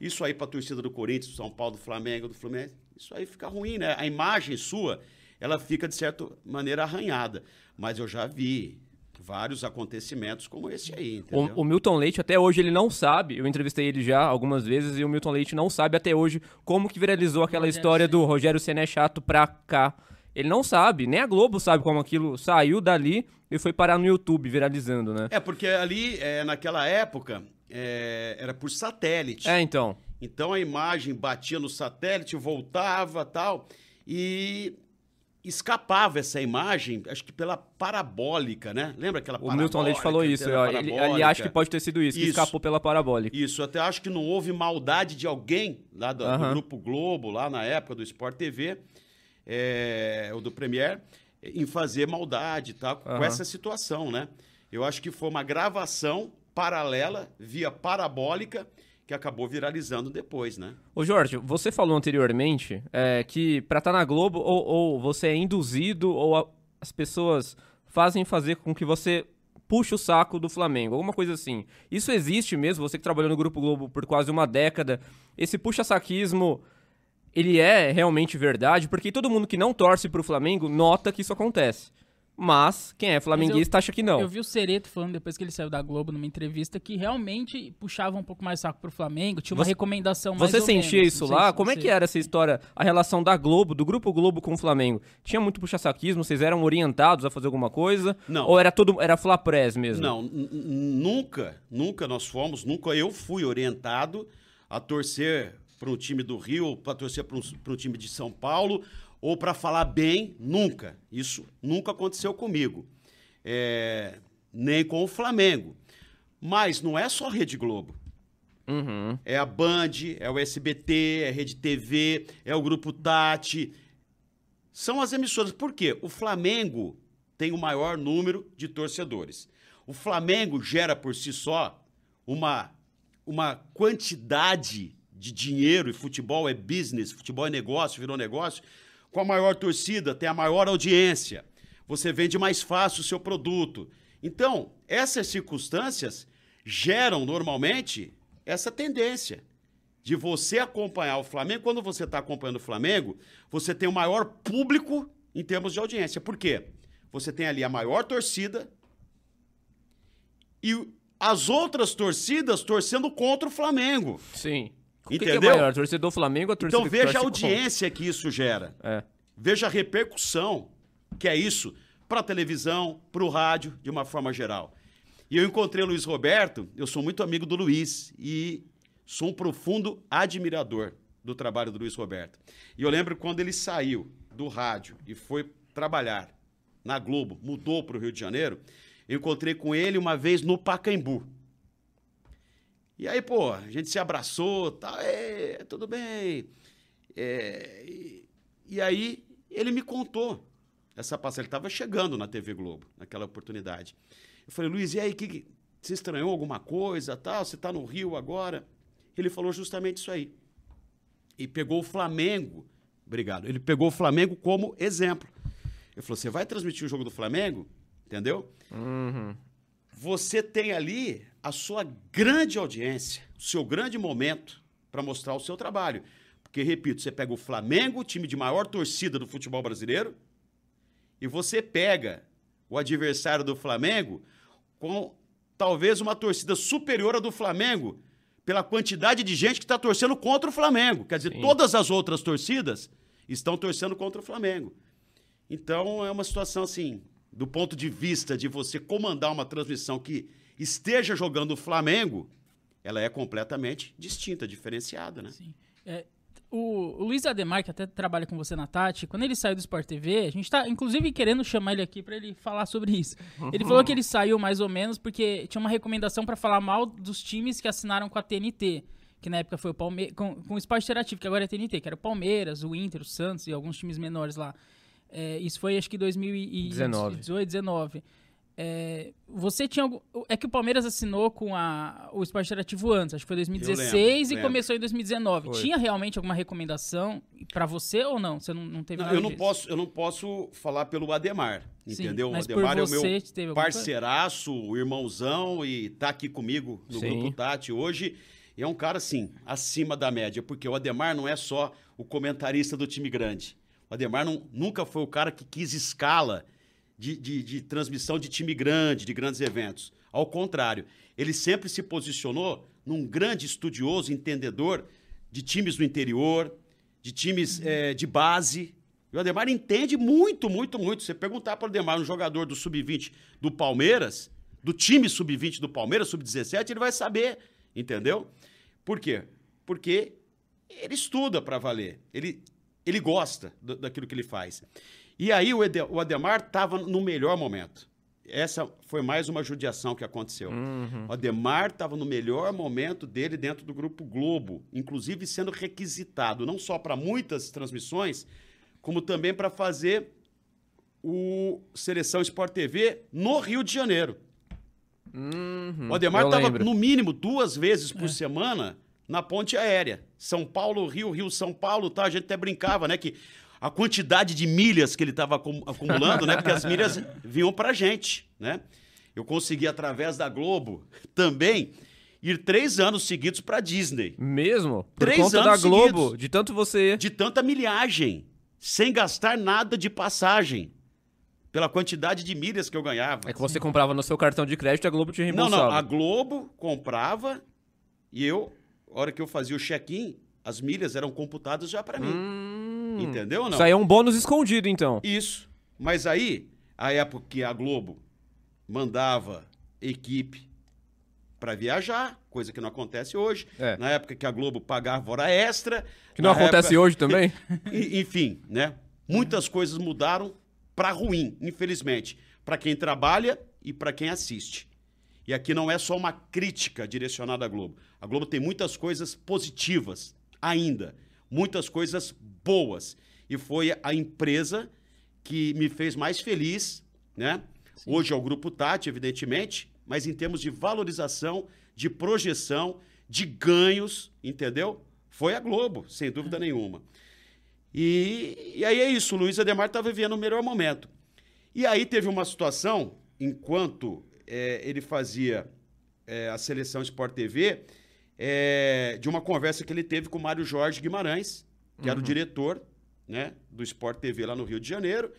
Isso aí pra torcida do Corinthians, do São Paulo, do Flamengo, do Fluminense, isso aí fica ruim, né? A imagem sua, ela fica, de certa maneira, arranhada. Mas eu já vi vários acontecimentos como esse aí, entendeu?
O, o Milton Leite, até hoje, ele não sabe. Eu entrevistei ele já algumas vezes e o Milton Leite não sabe até hoje como que viralizou aquela
Rogério
história do Rogério Senna é chato pra cá. Ele não sabe, nem a Globo sabe como aquilo saiu dali e foi parar no YouTube viralizando, né?
É, porque ali, é, naquela época, é, era por satélite.
É, então.
Então a imagem batia no satélite, voltava tal, e escapava essa imagem, acho que pela parabólica, né? Lembra aquela
O Milton Leite falou isso. Ele, ele acha que pode ter sido isso, que
Isso.
escapou pela parabólica.
Isso, até acho que não houve maldade de alguém lá do, do
Aham.
Grupo Globo, lá na época do Sport TV, é, ou do Premier, em fazer maldade tal, com
Aham.
essa situação, né? Eu acho que foi uma gravação paralela, via parabólica, que acabou viralizando depois, né?
Ô Jorge, você falou anteriormente é, que pra estar na Globo, ou, ou você é induzido, ou a- as pessoas fazem fazer com que você puxe o saco do Flamengo, alguma coisa assim. Isso existe mesmo? Você que trabalhou no Grupo Globo por quase uma década, esse puxa-saquismo, ele é realmente verdade? Porque todo mundo que não torce pro Flamengo nota que isso acontece. Mas quem é flamenguista acha que não.
Eu vi o Cereto falando depois que ele saiu da Globo numa entrevista que realmente puxava um pouco mais saco pro Flamengo, tinha uma
Você-
recomendação mais
Você
ou
sentia
menos.
isso lá?
se
Como é
você-
que era essa história, a relação da Globo, do Grupo Globo com o Flamengo? Tinha muito puxa-saquismo? Vocês eram orientados a fazer alguma coisa?
Não.
Ou era todo era flaprés mesmo?
Não, nunca, nunca nós fomos, nunca eu fui orientado a torcer para um time do Rio, para torcer para um, pra um time de São Paulo, ou para falar bem, nunca. Isso nunca aconteceu comigo. É, nem com o Flamengo. Mas não é só Rede Globo.
Uhum.
É a Band, é o SBT, é a Rede TV, é o Grupo Tati. São as emissoras. Por quê? O Flamengo tem o maior número de torcedores. O Flamengo gera por si só uma, uma quantidade de dinheiro, e futebol é business, futebol é negócio, virou negócio, com a maior torcida, tem a maior audiência. Você vende mais fácil o seu produto. Então, essas circunstâncias geram normalmente essa tendência de você acompanhar o Flamengo. Quando você está acompanhando o Flamengo, você tem o maior público em termos de audiência. Por quê? Você tem ali a maior torcida e as outras torcidas torcendo contra o Flamengo.
Sim. O que
Entendeu?
que é maior, a torcida do Flamengo ou a torcida
Então veja a audiência que isso gera.
É.
Veja a repercussão que é isso para a televisão, para o rádio, de uma forma geral. E eu encontrei o Luiz Roberto, eu sou muito amigo do Luiz e sou um profundo admirador do trabalho do Luiz Roberto. E eu lembro quando ele saiu do rádio e foi trabalhar na Globo, mudou para o Rio de Janeiro, eu encontrei com ele uma vez no Pacaembu. E aí, pô, a gente se abraçou, tá, é, tudo bem. É, e, e aí ele me contou essa passagem. Ele estava chegando na TV Globo naquela oportunidade. Eu falei, Luiz, e aí, que, que- você estranhou alguma coisa, tal? Você está no Rio agora? Ele falou justamente isso aí. E pegou o Flamengo, obrigado, ele pegou o Flamengo como exemplo. Ele falou, você vai transmitir o jogo do Flamengo? Entendeu?
Uhum.
você tem ali a sua grande audiência, o seu grande momento para mostrar o seu trabalho. Porque, repito, você pega o Flamengo, o time de maior torcida do futebol brasileiro, e você pega o adversário do Flamengo com talvez uma torcida superior à do Flamengo, pela quantidade de gente que está torcendo contra o Flamengo. Quer dizer,
Sim.
todas as outras torcidas estão torcendo contra o Flamengo. Então é uma situação assim, do ponto de vista de você comandar uma transmissão que esteja jogando o Flamengo, ela é completamente distinta, diferenciada, né?
Sim. É, o, o Luiz Ademar, que até trabalha com você na Tati, quando ele saiu do Sport TV, a gente tá, inclusive, querendo chamar ele aqui pra ele falar sobre isso. Ele falou que ele saiu mais ou menos porque tinha uma recomendação pra falar mal dos times que assinaram com a TNT. Que na época foi o Palmeiras. Com, com o Esporte Interativo, que agora é TNT, que era o Palmeiras, o Inter, o Santos e alguns times menores lá. É, isso foi acho que 2018, 19. É, você tinha algum, é que o Palmeiras assinou com a, o Esporte Interativo antes, acho que foi 2016 e
lembro.
começou em 2019.
Foi.
Tinha realmente alguma recomendação pra você ou não? Você não, não teve
Não,
nada
eu, não
disso?
posso, eu não posso falar pelo Ademar,
Sim,
entendeu?
mas
o
por
Ademar é o meu parceiraço, o irmãozão, e tá aqui comigo no
Sim.
Grupo Tati hoje. E é um cara, assim, acima da média, porque o Ademar não é só o comentarista do time grande. O Ademar não- nunca foi o cara que quis escala de, de- de transmissão de time grande, de grandes eventos. Ao contrário, ele sempre se posicionou num grande estudioso, entendedor de times do interior, de times eh, de base. E o Ademar entende muito, muito, muito. Você perguntar para o Ademar, um jogador do sub-20 do Palmeiras, do time sub-20 do Palmeiras, sub-17, ele vai saber, entendeu? Por quê? Porque ele estuda para valer. Ele, ele gosta do- daquilo que ele faz. E aí o, o Ademar estava no melhor momento. Essa foi mais uma judiação que aconteceu. O Ademar estava no melhor momento dele dentro do Grupo Globo, inclusive sendo requisitado não só para muitas transmissões, como também para fazer o Seleção Sport TV no Rio de Janeiro.
Uhum,
O Ademar estava, no mínimo, duas vezes por semana na ponte aérea. São Paulo, Rio, Rio, São Paulo, tá? A gente até brincava, né? Que a quantidade de milhas que ele estava acumulando, né? Porque as (laughs) milhas vinham pra gente, né? Eu consegui, através da Globo, também, ir três anos seguidos pra Disney.
Mesmo? Por
Três
conta da
anos
Globo,
seguidos.
de tanto você...
De tanta milhagem, sem gastar nada de passagem. Pela quantidade de milhas que eu ganhava.
É que você comprava no seu cartão de crédito e a Globo te
Não,
reembolsava.
não. A Globo comprava e eu, a hora que eu fazia o check-in, as milhas eram computadas já pra mim.
Hum,
Entendeu ou não?
Isso aí é um bônus escondido, então.
Isso. Mas aí, a época que a Globo mandava equipe pra viajar, coisa que não acontece hoje.
É.
Na época que a Globo pagava hora extra.
Que não acontece
época-
hoje também. (laughs)
Enfim, né? Muitas coisas mudaram para ruim, infelizmente, para quem trabalha e para quem assiste. E aqui não é só uma crítica direcionada à Globo. A Globo tem muitas coisas positivas ainda, muitas coisas boas. E foi a empresa que me fez mais feliz, né? Hoje é o Grupo Tati, evidentemente, mas em termos de valorização, de projeção, de ganhos, entendeu? Foi a Globo, sem dúvida nenhuma. E, e aí é isso, o Luiz Ademar está vivendo o melhor momento. E aí teve uma situação, enquanto é, ele fazia é, a seleção Sport TV, é, de uma conversa que ele teve com o Mário Jorge Guimarães, que era o diretor né, do Sport TV lá no Rio de Janeiro.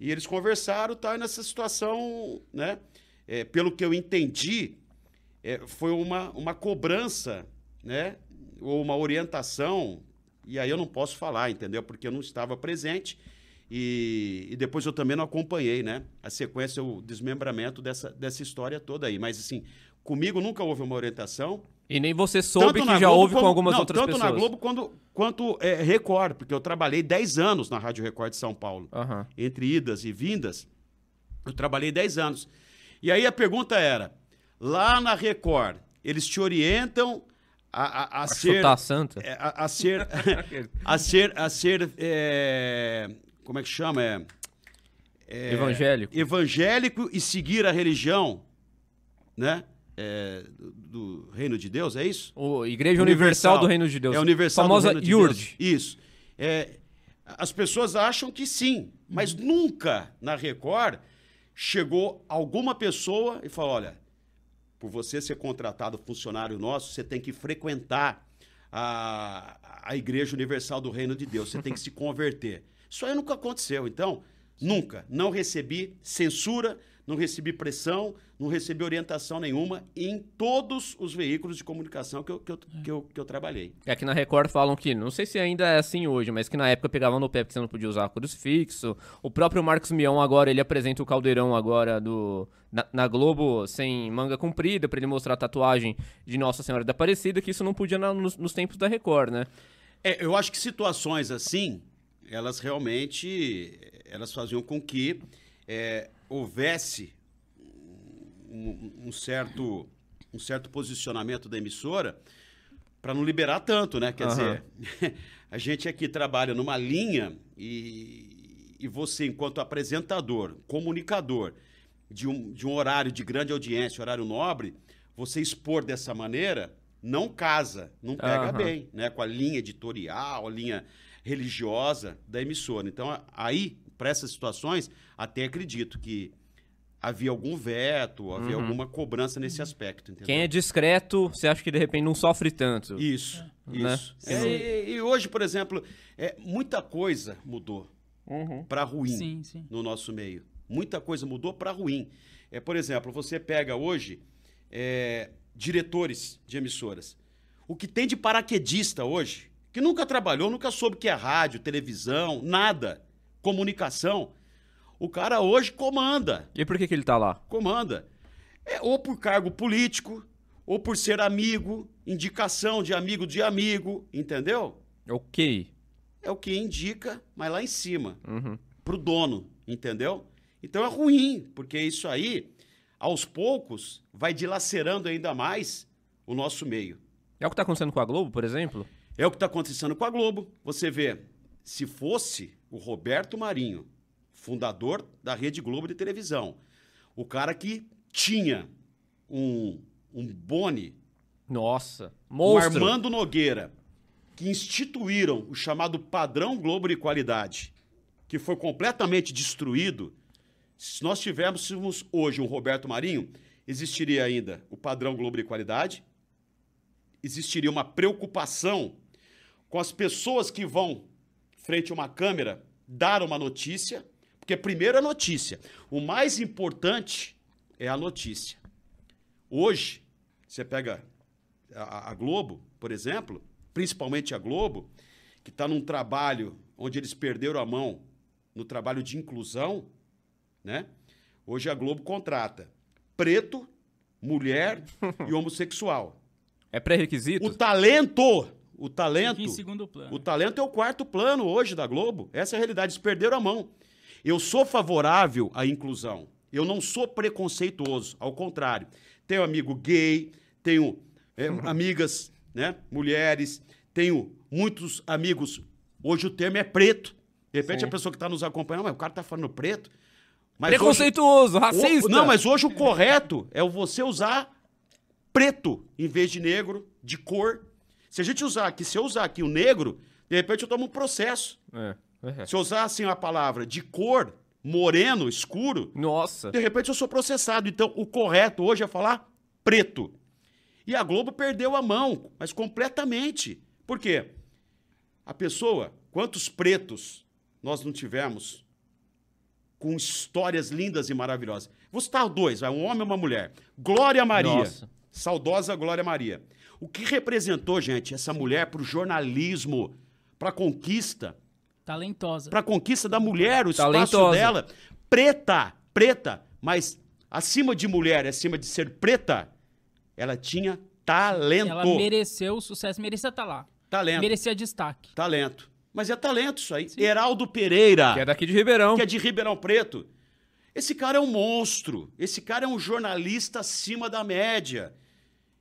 E eles conversaram, tá, e nessa situação, né, é, pelo que eu entendi, é, foi uma, uma cobrança, né, ou uma orientação, e aí eu não posso falar, entendeu? Porque eu não estava presente e, e depois eu também não acompanhei, né, a sequência, o desmembramento dessa, dessa história toda aí. Mas, assim, comigo nunca houve uma orientação,
E nem você soube
tanto
que já
Globo
houve com
como-
algumas
não,
outras
tanto
pessoas.
na Globo quando, quanto é, Record, porque eu trabalhei 10 anos na Rádio Record de São Paulo.
Aham.
Entre idas e vindas, eu trabalhei 10 anos. E aí a pergunta era: lá na Record, eles te orientam a, a, a ser.
Chutar a santa.
é, A, a ser. (laughs) a ser. A ser. é, como é que chama? É, é,
Evangélico.
evangélico e seguir a religião, né? É, do, do reino de Deus, é isso?
O Igreja Universal, do Reino de Deus.
É universal
Famosa
do Reino de. Deus. Isso. É, as pessoas acham que sim, mas
Uhum.
nunca na Record chegou alguma pessoa e falou: olha, por você ser contratado funcionário nosso, você tem que frequentar a, a Igreja Universal do Reino de Deus, você tem que se (laughs) converter. Isso aí nunca aconteceu. Então, nunca. Não recebi censura, não recebi pressão, não recebi orientação nenhuma em todos os veículos de comunicação que eu, que eu, que eu, que eu trabalhei.
É que na Record falam que, não sei se ainda é assim hoje, mas que na época pegavam no pé porque você não podia usar crucifixo. O próprio Marcos Mion agora, ele apresenta o caldeirão agora do na, na Globo sem manga comprida pra ele mostrar a tatuagem de Nossa Senhora da Aparecida, que isso não podia na- nos, nos tempos da Record, né?
É, eu acho que situações assim, elas realmente elas faziam com que é, houvesse um, um certo, um certo posicionamento da emissora para não liberar tanto, né? Quer
Aham.
dizer, (laughs) a gente aqui trabalha numa linha e, e você, enquanto apresentador, comunicador de um, de um horário de grande audiência, horário nobre, você expor dessa maneira não casa, não pega
Aham.
bem, né? Com a linha editorial, a linha religiosa da emissora. Então, aí, para essas situações, até acredito que havia algum veto, havia alguma cobrança nesse aspecto, entendeu?
Quem é discreto, você acha que de repente não sofre tanto.
Isso,
Né?
isso. É, e, e hoje, por exemplo, é, muita coisa mudou
Uhum.
para ruim
Sim, sim.
no nosso meio. Muita coisa mudou para ruim. É, por exemplo, você pega hoje é, diretores de emissoras. O que tem de paraquedista hoje, que nunca trabalhou, nunca soube o que é rádio, televisão, nada, comunicação. O cara hoje comanda
E por que, que ele tá lá?
comanda. É, ou por cargo político, ou por ser amigo, indicação de amigo de amigo, entendeu?
Ok.
É o que indica, mas lá em cima,
Uhum.
pro dono, entendeu? Então é ruim, porque isso aí, aos poucos, vai dilacerando ainda mais o nosso meio.
É o que tá acontecendo com a Globo, por exemplo?
É o que está acontecendo com a Globo. Você vê, se fosse o Roberto Marinho, fundador da Rede Globo de televisão, o cara que tinha um, um Boni,
Nossa.
um
Monstro.
Armando Nogueira, que instituíram o chamado padrão Globo de qualidade, que foi completamente destruído, se nós tivéssemos hoje um Roberto Marinho, existiria ainda o padrão Globo de qualidade, existiria uma preocupação com as pessoas que vão frente a uma câmera dar uma notícia, porque primeiro a notícia. O mais importante é a notícia. Hoje, você pega a, a Globo, por exemplo, principalmente a Globo, que está num trabalho onde eles perderam a mão no trabalho de inclusão, né? Hoje a Globo contrata preto, mulher (laughs) e homossexual.
É pré-requisito?
O talento, o talento,
Fica em segundo plano.
o talento é o quarto plano hoje da Globo. Essa é a realidade. Eles perderam a mão. Eu sou favorável à inclusão. Eu não sou preconceituoso. Ao contrário. Tenho amigo gay, tenho é, (laughs) amigas, né, mulheres, tenho muitos amigos. Hoje o termo é preto. De repente
Sim.
a pessoa que está nos acompanhando, mas o cara está falando preto. Mas
Preconceituoso,
hoje-
racista.
o- não, mas hoje o correto é o você usar preto em vez de negro, de cor. Se a gente usar aqui, se eu usar aqui o negro, de repente eu tomo um processo.
É, é.
Se eu usar assim a palavra de cor, moreno, escuro,
Nossa.
de repente eu sou processado. Então o correto hoje é falar preto. E a Globo perdeu a mão, mas completamente. Por quê? A pessoa, quantos pretos nós não tivemos com histórias lindas e maravilhosas? Vou citar dois, um homem e uma mulher. Glória Maria.
Nossa.
Saudosa Glória Maria. O que representou, gente, essa mulher para o jornalismo, para a conquista,
Talentosa.
para a conquista da mulher, o espaço
Talentosa.
dela. Preta, preta, mas acima de mulher, acima de ser preta, ela tinha talento.
Ela mereceu o sucesso, merecia estar lá.
Talento,
Merecia destaque.
talento. Mas é talento isso aí. Heraldo Pereira,
Que é daqui de Ribeirão.
que é de Ribeirão Preto. Esse cara é um monstro. Esse cara é um jornalista acima da média.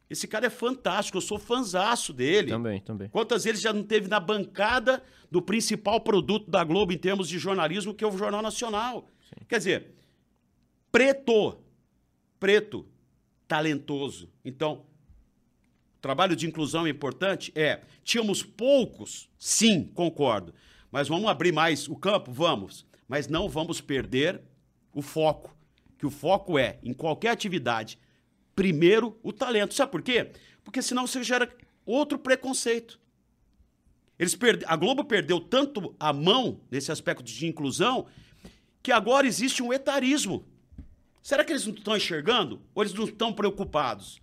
Esse cara é fantástico. Eu sou fanzaço dele.
Também, também.
Quantas vezes já não teve na bancada do principal produto da Globo em termos de jornalismo, que é o Jornal Nacional? Quer dizer, preto, preto, talentoso. Então, o trabalho de inclusão é importante? É. Tínhamos poucos? Sim, concordo. Mas vamos abrir mais o campo? Vamos. Mas não vamos perder o foco. Que o foco é, em qualquer atividade, primeiro o talento. Sabe por quê? Porque senão você gera outro preconceito. Eles perde... A Globo perdeu tanto a mão nesse aspecto de inclusão que agora existe um etarismo. Será que eles não estão enxergando? Ou eles não estão preocupados?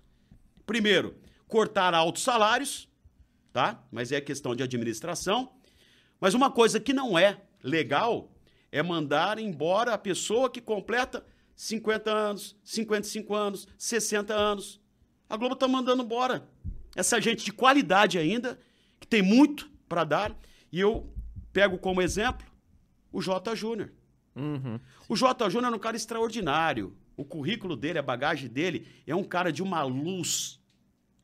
Primeiro, cortar altos salários, tá? Mas é questão de administração. Mas uma coisa que não é legal é mandar embora a pessoa que completa 50 anos, 55 anos, 60 anos. A Globo está mandando embora essa gente de qualidade ainda, que tem muito para dar. E eu pego como exemplo o J. Júnior.
Uhum.
O J. Júnior é um cara extraordinário. O currículo dele, a bagagem dele, é um cara de uma luz,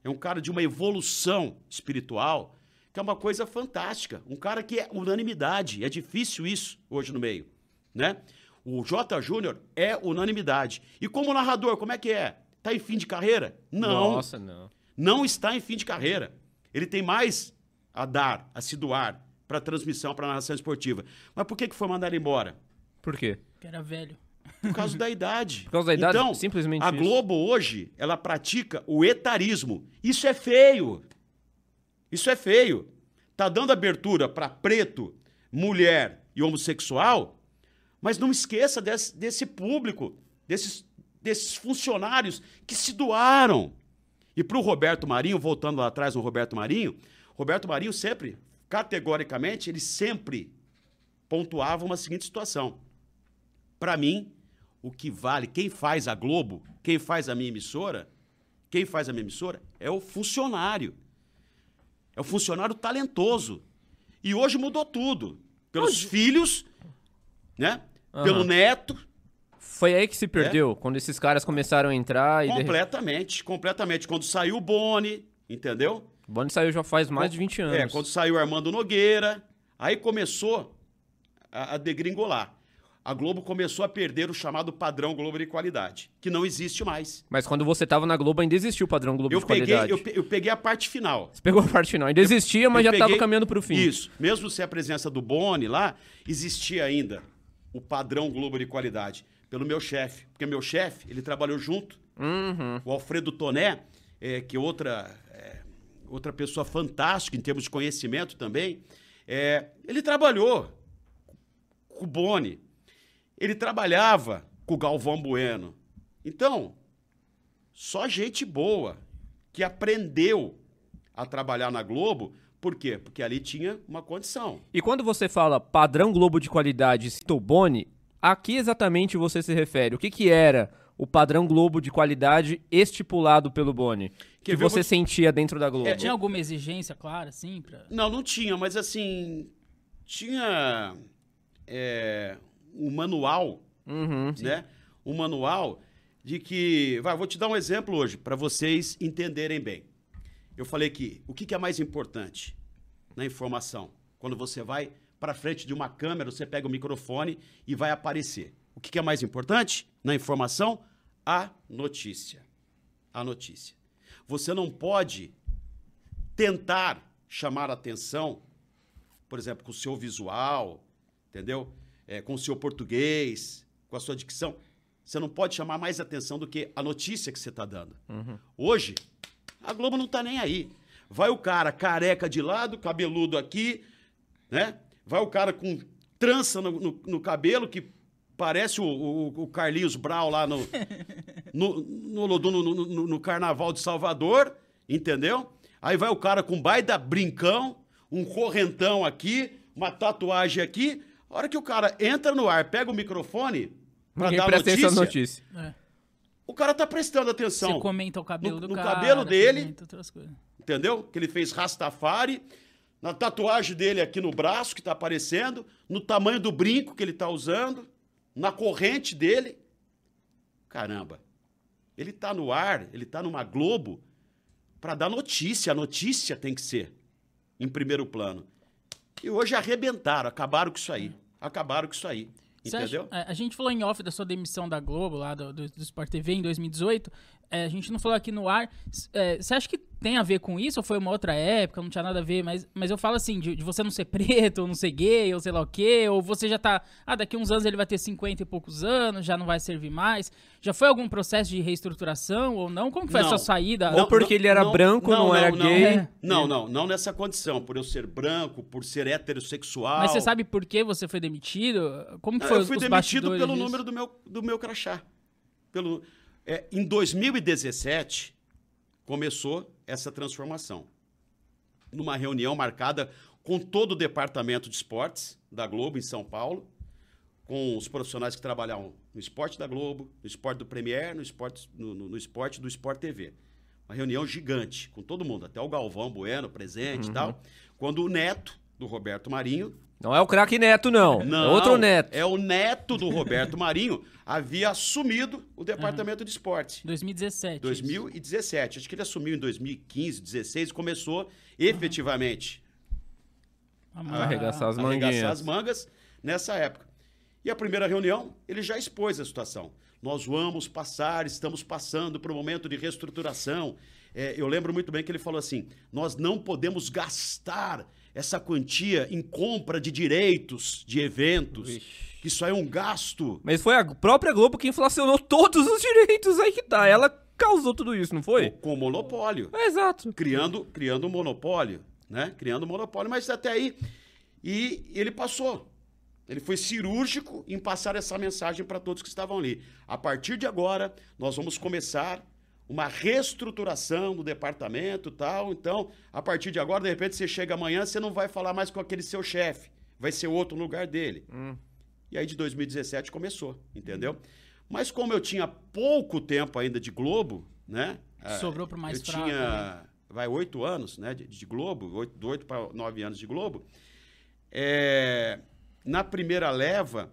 é um cara de uma evolução espiritual, que é uma coisa fantástica. Um cara que é unanimidade. É difícil isso hoje no meio, né? O J. Júnior é unanimidade. E como narrador, como é que é? Tá em fim de carreira? Não
Nossa, não.
não está em fim de carreira. Ele tem mais a dar, a se doar para a transmissão, para a narração esportiva. Mas por que, que foi mandado embora?
Por quê?
Que era velho.
Por causa da idade.
Por causa da idade?
Então,
Simplesmente
a
isso.
Globo hoje, ela pratica o etarismo. Isso é feio. Isso é feio. Tá dando abertura para preto, mulher e homossexual, mas não esqueça desse, desse público, desses, desses funcionários que se doaram. E para o Roberto Marinho, voltando lá atrás no Roberto Marinho, Roberto Marinho sempre, categoricamente, ele sempre pontuava uma seguinte situação. Para mim, o que vale, quem faz a Globo, quem faz a minha emissora, quem faz a minha emissora é o funcionário. É o funcionário talentoso. E hoje mudou tudo. Pelos filhos, né? Pelo neto,
Foi aí que se perdeu, quando esses caras começaram a entrar e...
completamente, completamente. Quando saiu o Boni, entendeu?
O Boni saiu já faz mais de 20 anos.
É, quando saiu o Armando Nogueira, aí começou a, a degringolar. A Globo começou a perder o chamado padrão Globo de qualidade, que não existe mais.
Mas quando você tava na Globo ainda existia o padrão Globo
Eu
de
peguei,
qualidade.
eu, pe- eu peguei a parte final.
Você pegou a parte final. Ainda existia, mas
Eu
já tava
peguei-
caminhando pro fim.
Isso. Mesmo sem a presença do Boni lá, existia ainda o padrão Globo de qualidade pelo meu chefe. Porque meu chefe, ele trabalhou junto.
Uhum.
O Alfredo Toné, é, que é outra, é, outra pessoa fantástica em termos de conhecimento também, é, ele trabalhou com o Boni. Ele trabalhava com o Galvão Bueno. Então, só gente boa que aprendeu a trabalhar na Globo. Por quê? Porque ali tinha uma condição.
E quando você fala padrão Globo de qualidade citou Boni, a que exatamente você se refere? O que, que era o padrão Globo de qualidade estipulado pelo Boni? Que
eu
você
te-
sentia dentro da Globo?
É,
Tinha alguma exigência, clara, assim, pra...
Não, não tinha, mas assim, tinha é, um manual
Uhum.
né? Um manual de que. Vai, vou te dar um exemplo hoje, para vocês entenderem bem. Eu falei que o que, que é mais importante na informação? Quando você vai para frente de uma câmera, você pega o microfone e vai aparecer. O que que é mais importante na informação? A notícia. A notícia. Você não pode tentar chamar atenção, por exemplo, com o seu visual, entendeu? É, com o seu português, com a sua dicção. Você não pode chamar mais atenção do que a notícia que você está dando. Hoje, a Globo não está nem aí. Vai o cara careca de lado, cabeludo aqui, né? Vai o cara com trança no, no- no cabelo, que parece o, o- o Carlinhos Brau lá no, (laughs) no, no, no- no- no- no Carnaval de Salvador, entendeu? Aí vai o cara com baita brincão, um correntão aqui, uma tatuagem aqui. A hora que o cara entra no ar, pega o microfone pra
Ninguém
dar
presta
notícia,
notícia.
É.
o cara tá prestando atenção.
Você comenta o cabelo
no-
do
no
cara.
cabelo dele.
comenta outras coisas.
entendeu? Que ele fez Rastafari, na tatuagem dele aqui no braço que tá aparecendo, no tamanho do brinco que ele tá usando, na corrente dele. Caramba. Ele tá no ar, ele tá numa Globo para dar notícia, a notícia tem que ser em primeiro plano. E hoje arrebentaram, acabaram com isso aí. Acabaram com isso aí.
Acha-
Entendeu?
é, a gente falou em off da sua demissão da Globo, lá do, do, do Sport TV em 2018. É, a gente não falou aqui no ar. É, você acha que tem a ver com isso? Ou foi uma outra época? Não tinha nada a ver? Mas, mas eu falo assim, de, de você não ser (laughs) preto, ou não ser gay, ou sei lá o quê. Ou você já tá. Ah, daqui uns anos ele vai ter 50 e poucos anos, já não vai servir mais. Já foi algum processo de reestruturação ou não? Como que foi a
Não.
sua saída?
Ou porque ele era branco, não era gay.
É.
Não, não, não nessa condição. Por eu ser branco, por ser heterossexual.
Mas você sabe por que você foi demitido? Como que
Não,
foi
eu
os,
fui
os
demitido
bastidores
pelo
disso?
número do meu, do meu crachá. Pelo, é, em 2017, começou essa transformação. Numa reunião marcada com todo o departamento de esportes da Globo em São Paulo, com os profissionais que trabalhavam no esporte da Globo, no esporte do Premier, no esporte, no, no- no esporte do Sport TV. Uma reunião gigante, com todo mundo, até o Galvão Bueno presente
Uhum.
e tal. Quando o neto do Roberto Marinho
Não é o craque Neto, não.
não,
é outro Neto.
É o neto do Roberto Marinho, havia assumido o departamento de esporte.
2017. isso.
2017. Acho que ele assumiu em 2015, 2016 e começou efetivamente
Ah,
Arregaçar as
a arregaçar as mangas nessa época. E a primeira reunião, ele já expôs a situação. Nós vamos passar, estamos passando por um momento de reestruturação. É, eu lembro muito bem que ele falou assim: nós não podemos gastar essa quantia em compra de direitos de eventos.
Vixe.
Isso aí é um gasto.
Mas foi a própria Globo que inflacionou todos os direitos aí que tá. Ela causou tudo isso, não foi?
Com monopólio.
É, exato.
criando, criando um monopólio, né? Criando um monopólio, mas até aí. E ele passou. Ele foi cirúrgico em passar essa mensagem para todos que estavam ali. A partir de agora, nós vamos começar uma reestruturação do departamento e tal. Então, a partir de agora, de repente, você chega amanhã, você não vai falar mais com aquele seu chefe. Vai ser outro no lugar dele. E aí, de 2017, começou, entendeu? Mas como eu tinha pouco tempo ainda de Globo, né?
Sobrou pro mais
eu
fraco,
tinha, vai, oito anos, né, de, de Globo, oito, de oito para nove anos de Globo. É, na primeira leva,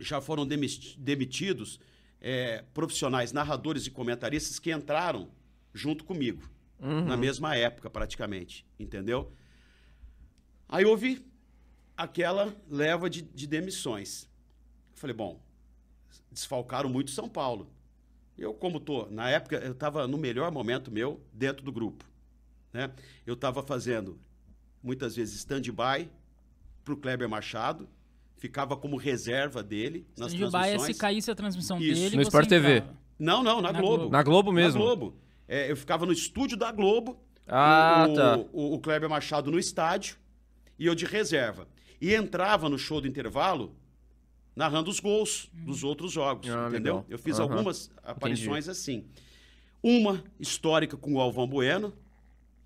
já foram demitidos é, profissionais, narradores e comentaristas que entraram junto comigo, na mesma época, praticamente, entendeu? Aí houve aquela leva de, de demissões. Eu falei, bom, desfalcaram muito São Paulo. Eu, como tô, na época, eu estava no melhor momento meu dentro do grupo. Né? Eu estava fazendo, muitas vezes, stand-by para o Kleber Machado, ficava como reserva dele nas
Stand-by é se
transmissões.
caísse a transmissão
Isso.
dele.
No
você
Sport TV.
entrava.
Não, não, na,
Na
Globo.
Globo.
Na Globo mesmo?
Na Globo. É, eu ficava no estúdio da Globo,
Ah,
o,
tá.
o, o Kleber Machado no estádio e eu de reserva. E entrava no show do intervalo narrando os gols dos outros jogos,
Ah,
entendeu?
legal.
Eu fiz
Aham.
algumas aparições assim. Uma histórica com o Alvão Bueno,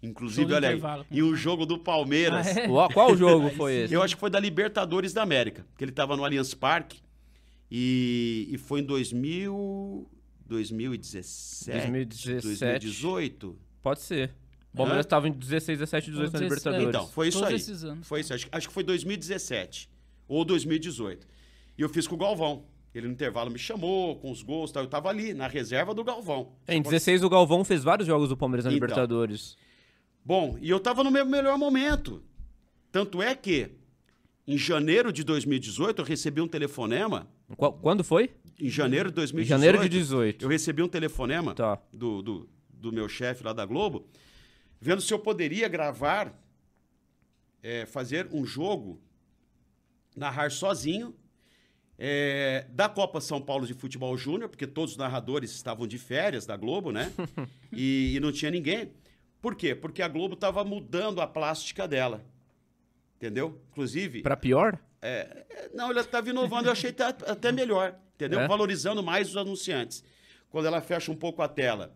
inclusive, olha aí, em um jogo do Palmeiras.
Ah, é?
Qual- jogo (laughs) foi esse?
Eu acho que foi da Libertadores da América, que ele estava no Allianz Parque e, e foi em 2000, 2017,
2017.
2018.
Pode ser. O Palmeiras estava em 16, 17, 18 na Libertadores.
Então, foi isso
Todos
aí.
esses anos.
Foi isso. Acho, acho que foi 2017 ou 2018. E eu fiz com o Galvão. Ele no intervalo me chamou com os gols, tal. eu tava ali na reserva do Galvão.
Em 16, o Galvão fez vários jogos do Palmeiras na
Então.
Libertadores.
Bom, e eu tava no meu melhor momento. Tanto é que em janeiro de 2018, eu recebi um telefonema.
Qu- Quando foi?
Em janeiro de
Em
2018.
janeiro de 18.
Eu recebi um telefonema
Tá.
do, do, do meu chefe lá da Globo, vendo se eu poderia gravar, é, fazer um jogo, narrar sozinho, é, da Copa São Paulo de Futebol Júnior, porque todos os narradores estavam de férias da Globo, né? (laughs) e, e não tinha ninguém. Por quê? Porque a Globo estava mudando a plástica dela. Entendeu? Inclusive.
Pra pior?
É, é, não, ela estava inovando, eu achei até melhor, entendeu?
É?
Valorizando mais os anunciantes. Quando ela fecha um pouco a tela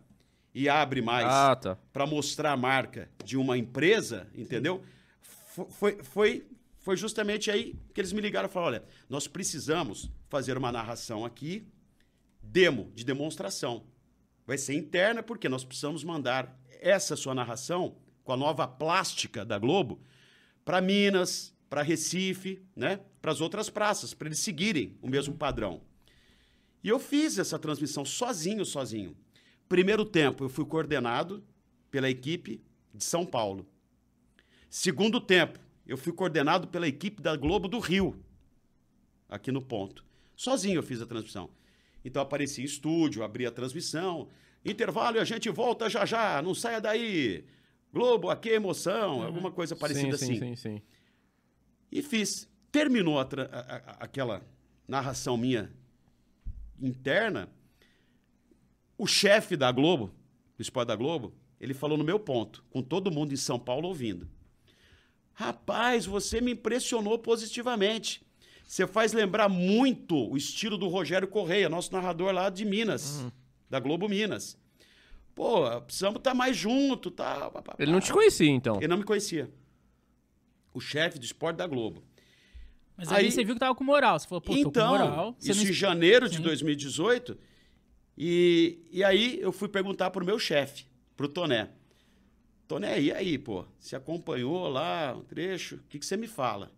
e abre mais
Ah, tá.
para mostrar a marca de uma empresa, entendeu? Fo- Foi, foi, foi justamente aí que eles me ligaram e falaram: olha, nós precisamos fazer uma narração aqui, demo, de demonstração. Vai ser interna, porque nós precisamos mandar essa sua narração com a nova plástica da Globo para Minas, para Recife, né? para as outras praças, para eles seguirem o mesmo padrão. E eu fiz essa transmissão sozinho, sozinho. Primeiro tempo, eu fui coordenado pela equipe de São Paulo. Segundo tempo, eu fui coordenado pela equipe da Globo do Rio, aqui no ponto. Sozinho eu fiz a transmissão. Então eu apareci em estúdio, abri a transmissão. Intervalo e a gente volta já já, não saia daí. Globo, aqui é emoção, alguma coisa parecida
sim,
assim.
Sim, sim, sim.
E fiz. Terminou a a- aquela narração minha interna. O chefe da Globo, do Esporte da Globo, ele falou no meu ponto, com todo mundo em São Paulo ouvindo. Rapaz, você me impressionou positivamente. Você faz lembrar muito o estilo do Rogério Correia, nosso narrador lá de Minas, da Globo Minas. Pô, precisamos estar mais junto, tá?
Ele não te conhecia, então.
Ele não me conhecia. O chefe do esporte da Globo.
Mas aí,
Aí-
você viu que tava com moral. Você falou, pô, tô com
então,
moral. Você
isso
não...
em janeiro de
Sim.
2018. E, e aí eu fui perguntar pro meu chefe, pro Toné. Toné, e aí, pô? Você acompanhou lá um trecho? O que, que você me fala?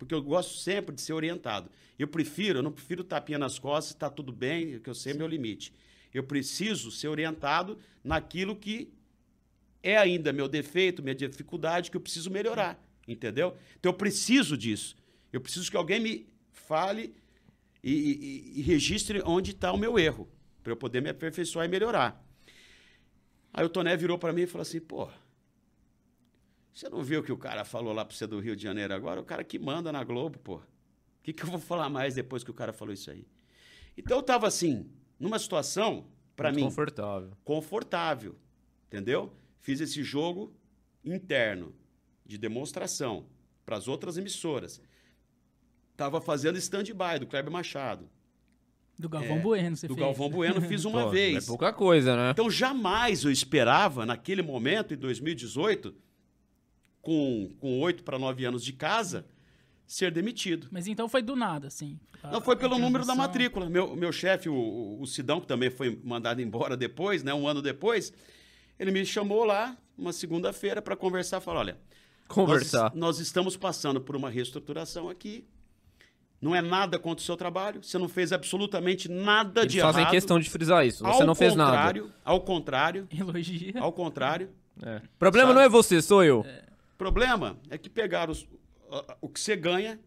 Porque eu gosto sempre de ser orientado. Eu prefiro, eu não prefiro tapinha nas costas, tá tudo bem, que eu sei meu limite. Eu preciso ser orientado naquilo que é ainda meu defeito, minha dificuldade, que eu preciso melhorar, entendeu? Então eu preciso disso. Eu preciso que alguém me fale e, e- e registre onde está o meu erro, para eu poder me aperfeiçoar e melhorar. Aí o Toné virou para mim e falou assim: pô, você não viu o que o cara falou lá para você do Rio de Janeiro agora? O cara que manda na Globo, pô. O que, que eu vou falar mais depois que o cara falou isso aí? Então eu estava assim, numa situação, para mim,
Confortável.
confortável, entendeu? Fiz esse jogo interno de demonstração para as outras emissoras. Tava fazendo stand-by do Kleber Machado,
Do Galvão
É,
Bueno, você
do
fez.
Galvão Bueno, fiz (laughs) uma
Pô,
vez.
É pouca coisa, né?
Então jamais eu esperava, naquele momento, em 2018, com, com 8 para 9 anos de casa, ser demitido.
Mas então foi do nada, assim. A-
Não foi pelo número da matrícula. Meu, meu chefe, o, o- Sidão, que também foi mandado embora depois, né, um ano depois, ele me chamou lá, uma segunda-feira, para conversar. Falou: olha,
Conversar.
Nós, nós estamos passando por uma reestruturação aqui. Não é nada contra o seu trabalho. Você não fez absolutamente nada
Eles
de
fazem
errado.
questão de frisar isso. Você
ao
não fez nada.
contrário, Ao contrário,
Elogia.
ao contrário.
É. O problema
Sabe?
não é você, sou eu.
O problema é que pegaram os- a- a- o que você ganha,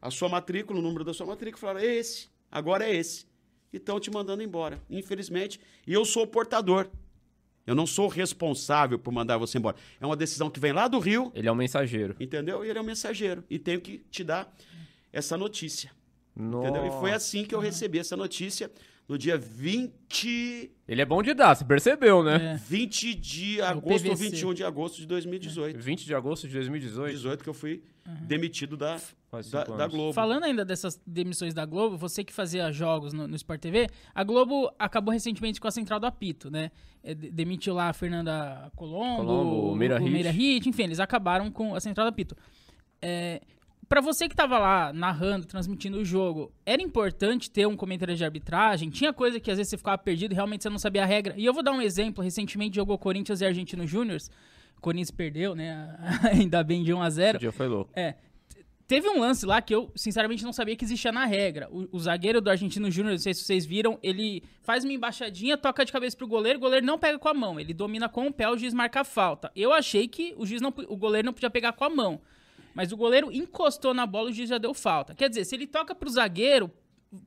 a sua matrícula, o número da sua matrícula, e falaram: é esse, agora é esse. E estão te mandando embora, infelizmente. E eu sou o portador. Eu não sou responsável por mandar você embora. É uma decisão que vem lá do Rio,
Ele é um mensageiro.
entendeu? E ele é um mensageiro. E tenho que te dar essa notícia. Entendeu? E foi
Nossa.
assim que eu recebi essa notícia no dia 20,
Ele é bom de dar, você percebeu, né?
É.
20 de agosto ou
PVC.
21 de agosto de 2018.
20 de agosto de 2018.
18 que eu fui demitido da, da, da. Globo.
Falando ainda dessas demissões da Globo, você que fazia jogos no, no Sport TV, a Globo acabou recentemente com a central do apito, né? É, de- demitiu lá a Fernanda Colombo,
Colombo, o Meira Hit.
Meira Hit, enfim, eles acabaram com a central do apito. É, para você que tava lá narrando, transmitindo o jogo, era importante ter um comentário de arbitragem? Tinha coisa que às vezes você ficava perdido e realmente você não sabia a regra? E eu vou dar um exemplo, recentemente jogou Corinthians e Argentino Júnior, o Corinthians perdeu, né? (laughs) Ainda bem de 1 a 0
O dia foi louco.
é. Teve um lance lá que eu, sinceramente, não sabia que existia na regra. O, o zagueiro do Argentino Júnior, não sei se vocês viram, ele faz uma embaixadinha, toca de cabeça pro goleiro, o goleiro não pega com a mão. Ele domina com o pé, o juiz marca a falta. Eu achei que o juiz não, o goleiro não podia pegar com a mão. Mas o goleiro encostou na bola e o juiz já deu falta. Quer dizer, se ele toca pro zagueiro,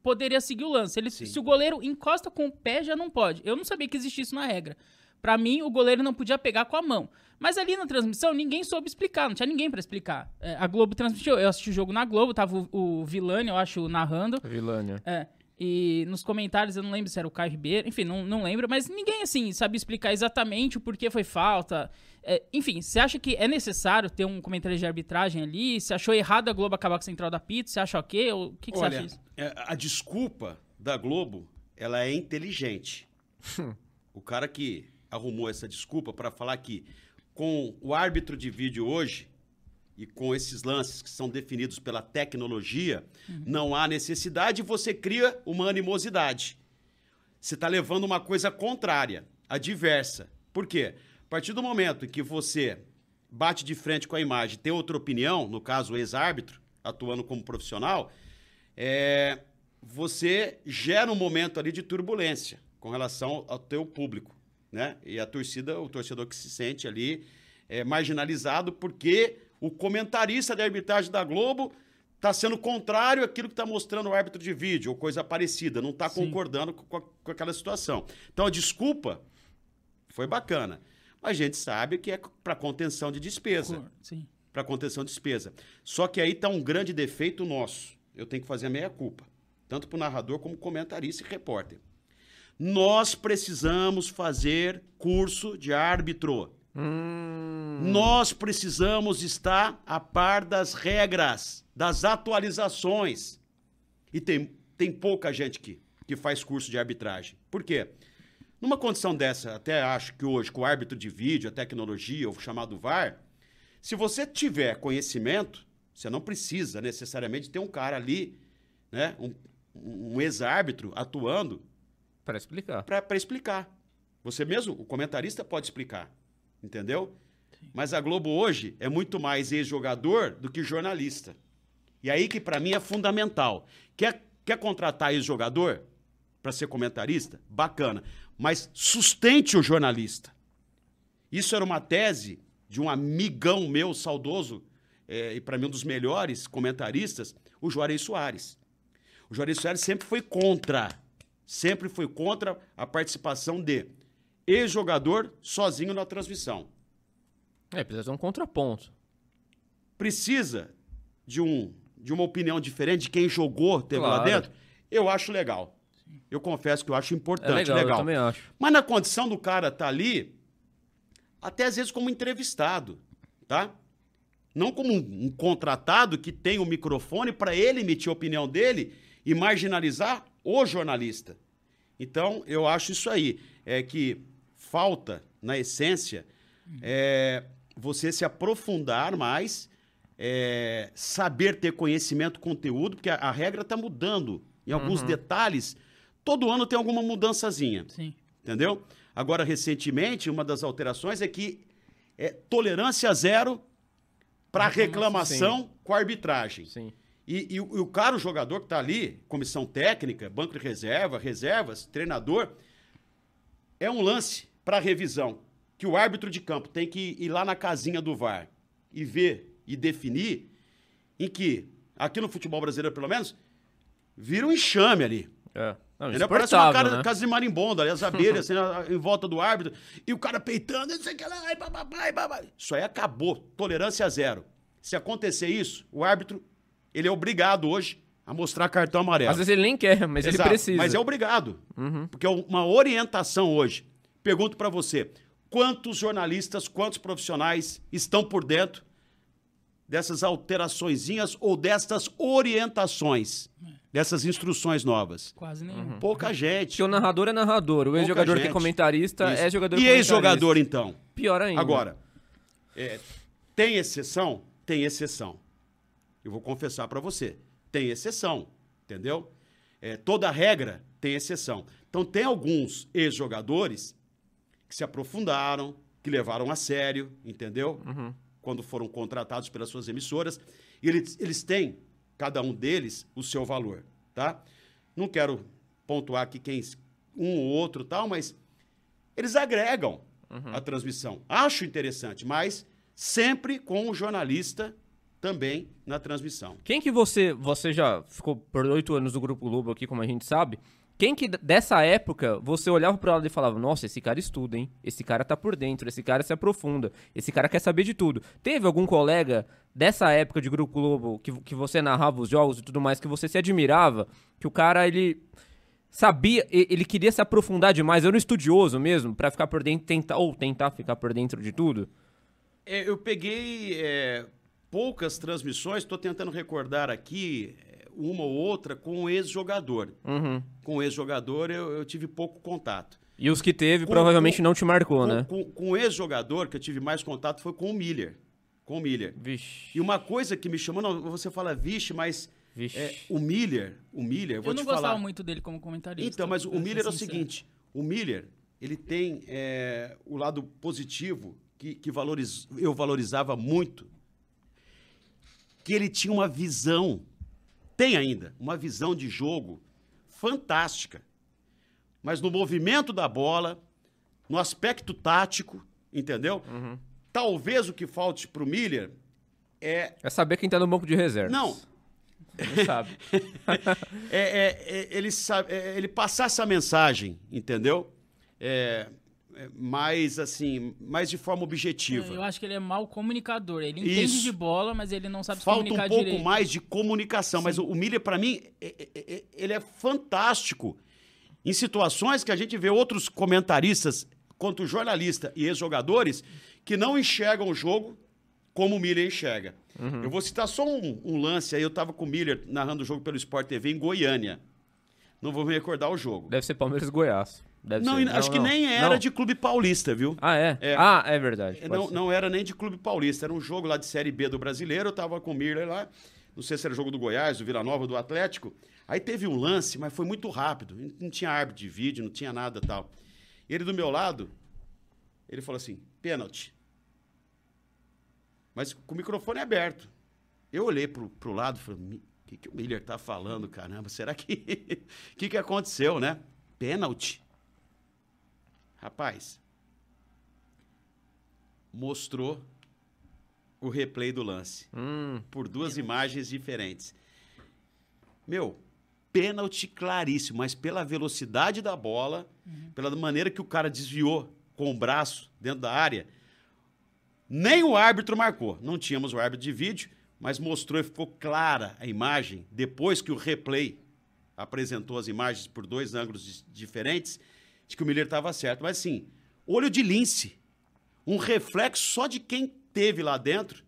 poderia seguir o lance. Ele, se o goleiro encosta com o pé, já não pode. Eu não sabia que existia isso na regra. Pra mim, o goleiro não podia pegar com a mão. Mas ali na transmissão, ninguém soube explicar, não tinha ninguém pra explicar. É, a Globo transmitiu, eu assisti o jogo na Globo, tava o, o Vilani, eu acho, narrando.
Vilânia.
É. E nos comentários, eu não lembro se era o Caio Ribeiro, enfim, não, não lembro, mas ninguém, assim, sabe explicar exatamente o porquê foi falta. É, enfim, você acha que é necessário ter um comentário de arbitragem ali? Você achou errado a Globo acabar com a central da pizza? Você acha ok? Ou o que, que você acha disso?
é, a desculpa da Globo, ela é inteligente. (laughs) o cara que arrumou essa desculpa para falar que com o árbitro de vídeo hoje e com esses lances que são definidos pela tecnologia, não há necessidade, você cria uma animosidade. Você está levando uma coisa contrária, adversa. Por quê? A partir do momento em que você bate de frente com a imagem, tem outra opinião, no caso o ex-árbitro, atuando como profissional, é, você gera um momento ali de turbulência com relação ao teu público, né? E a torcida, o torcedor que se sente ali é, marginalizado porque o comentarista da arbitragem da Globo está sendo contrário àquilo que está mostrando o árbitro de vídeo ou coisa parecida, não está concordando com, a- com aquela situação. Então a desculpa foi bacana, mas a gente sabe que é para contenção de despesa para contenção de despesa. Só que aí está um grande defeito nosso. Eu tenho que fazer a meia culpa, tanto para o narrador como comentarista e repórter. Nós precisamos fazer curso de árbitro.
Hum,
Nós precisamos estar a par das regras, das atualizações. E tem, tem pouca gente que, que faz curso de arbitragem. Por quê? Numa condição dessa, até acho que hoje, com o árbitro de vídeo, a tecnologia, o chamado VAR, se você tiver conhecimento, você não precisa necessariamente ter um cara ali, né, um, um ex-árbitro atuando
Pra explicar.
para explicar. Você mesmo, o comentarista pode explicar, entendeu? Mas a Globo hoje é muito mais ex-jogador do que jornalista. E aí que para mim é fundamental. Quer, quer contratar ex-jogador para ser comentarista? Bacana. Mas sustente o jornalista. Isso era uma tese de um amigão meu saudoso, eh, e para mim um dos melhores comentaristas, o Juarez Soares. O Juarez Soares sempre foi contra, sempre foi contra a participação de ex-jogador sozinho na transmissão.
É, precisa ter um contraponto.
Precisa de, um, de uma opinião diferente de quem jogou, teve lá
Claro.
dentro? Eu acho legal. Eu confesso que eu acho
É
importante,
legal,
legal.
eu também acho.
Mas na condição do cara estar ali, até às vezes como entrevistado, tá? Não como um, um contratado que tem o microfone para ele emitir a opinião dele e marginalizar o jornalista. Então, eu acho isso aí. É que falta, na essência, é, você se aprofundar mais, é, saber ter conhecimento, conteúdo, porque a, a regra está mudando em alguns detalhes. Todo ano tem alguma mudançazinha.
Sim.
Entendeu? Agora, recentemente, uma das alterações é que é tolerância zero para reclamação com a arbitragem.
Sim.
E, e o, e o cara, o jogador que está ali, comissão técnica, banco de reserva, reservas, treinador, é um lance para revisão. Que o árbitro de campo tem que ir lá na casinha do VAR e ver e definir em que, aqui no futebol brasileiro pelo menos, vira um enxame ali.
É. Não,
Entendeu? Parece uma cara,
né?
casa de marimbondo ali, as abelhas (laughs) assim, em volta do árbitro, e o cara peitando, não sei o que lá, e bababá, e babá. Isso aí acabou. Tolerância zero. Se acontecer isso, o árbitro, ele é obrigado hoje a mostrar cartão amarelo.
Às vezes ele nem quer, mas
Exato,
ele precisa. Uhum.
Mas é obrigado. Porque é uma orientação hoje. Pergunto pra você, quantos jornalistas, quantos profissionais estão por dentro dessas alteraçõezinhas ou dessas orientações, dessas instruções novas?
Quase nenhum.
Pouca gente.
Porque o narrador é narrador, o ex-jogador que é comentarista
Isso.
é jogador
E
comentarista.
ex-jogador, então?
Pior ainda.
Agora, é, tem exceção? Tem exceção. Eu vou confessar pra você. Tem exceção, entendeu? É, toda regra tem exceção. Então, tem alguns ex-jogadores que se aprofundaram, que levaram a sério, entendeu? Quando foram contratados pelas suas emissoras. E eles, eles têm, cada um deles, o seu valor, tá? Não quero pontuar aqui quem um ou outro tal, mas eles agregam a transmissão. Acho interessante, mas sempre com o jornalista também na transmissão.
Quem que você. Você já ficou por oito anos no Grupo Globo aqui, como a gente sabe. Quem que dessa época você olhava pro lado e falava: Nossa, esse cara estuda, hein? Esse cara tá por dentro, esse cara se aprofunda, esse cara quer saber de tudo. Teve algum colega dessa época de Grupo Globo que, que você narrava os jogos e tudo mais, que você se admirava? Que o cara, ele sabia, ele queria se aprofundar demais, era um estudioso mesmo, pra ficar por dentro, tentar, ou tentar ficar por dentro de tudo?
É, eu peguei é, poucas transmissões, estou tentando recordar aqui uma ou outra com um ex-jogador.
Uhum.
Com um ex-jogador eu, eu tive pouco contato.
E os que teve
Com-
provavelmente
com-
não te marcou,
Com,
né?
com, com o ex-jogador que eu tive mais contato foi com o Miller. Com o Miller.
Vixe.
E uma coisa que me chamou, não, você fala, vixe, mas
Vixe.
é, o Miller, o Miller, vou
Eu não
te
gostava
falar.
muito dele como comentarista.
Então, mas o Miller é o seguinte: o Miller, ele tem é, o lado positivo que, que valoriz, eu valorizava muito, que ele tinha uma visão, tem ainda, uma visão de jogo fantástica. Mas no movimento da bola, no aspecto tático, entendeu? Talvez o que falte para o Miller é
É saber quem tá no banco de reserva.
Não.
Não sabe. (laughs)
é, é- é- ele, sabe, é, ele passar essa mensagem, entendeu? É, mais assim, mais de forma objetiva.
Eu acho que ele é mau comunicador. Ele entende
Isso.
de bola, mas ele não sabe se
Falta um
comunicar
pouco
direito.
mais de comunicação, mas o, o Miller, para mim, é- é- é- ele é fantástico em situações que a gente vê outros comentaristas, quanto jornalista e ex-jogadores, que não enxergam o jogo como o Miller enxerga. Eu vou citar só um, um lance aí. Eu estava com o Miller narrando o jogo pelo Sport TV em Goiânia. Não vou me recordar o jogo.
Deve ser Palmeiras e Goiás. Deve
Não,
ser.
acho que
não.
nem era
Não.
de clube paulista, viu?
Ah, é?
É.
Ah, é verdade. pode
Não,
ser.
não era nem de clube paulista, era um jogo lá de Série B do Brasileiro, eu tava com o Miller lá, não sei se era jogo do Goiás, do Vila Nova, do Atlético. Aí teve um lance, mas foi muito rápido, não tinha árbitro de vídeo, não tinha nada tal. Ele do meu lado, ele falou assim, pênalti. Mas com o microfone aberto. Eu olhei pro, pro lado e falei, o que, que o Miller tá falando, caramba? Será que... O (laughs) que, que aconteceu, né? Pênalti. Rapaz, mostrou o replay do lance
Hum,
por duas imagens diferentes. Meu, pênalti claríssimo, mas pela velocidade da bola, pela maneira que o cara desviou com o braço dentro da área, nem o árbitro marcou. Não tínhamos o árbitro de vídeo, mas mostrou e ficou clara a imagem depois que o replay apresentou as imagens por dois ângulos diferentes, de que o Miller estava certo. Mas assim, olho de lince, um reflexo só de quem teve lá dentro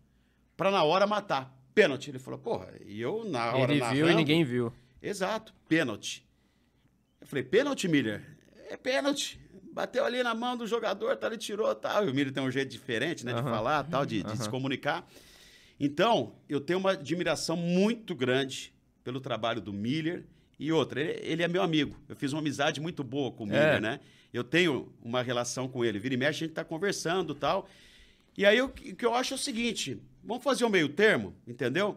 para na hora matar. Pênalti. Ele falou, porra, e eu na hora
ele viu e
narrando-
ninguém viu.
Exato, pênalti. Eu falei, pênalti, Miller? É pênalti. Bateu ali na mão do jogador, tá, ele tirou, tal. E o Miller tem um jeito diferente, né, de
Aham.
falar, tal, de, de se comunicar. Então, eu tenho uma admiração muito grande pelo trabalho do Miller. E outra, ele, ele é meu amigo. Eu fiz uma amizade muito boa com o Miller,
É.
né? Eu tenho uma relação com ele. Vira e mexe, a gente tá conversando tal. E aí, o que eu acho é o seguinte: vamos fazer o meio termo, entendeu?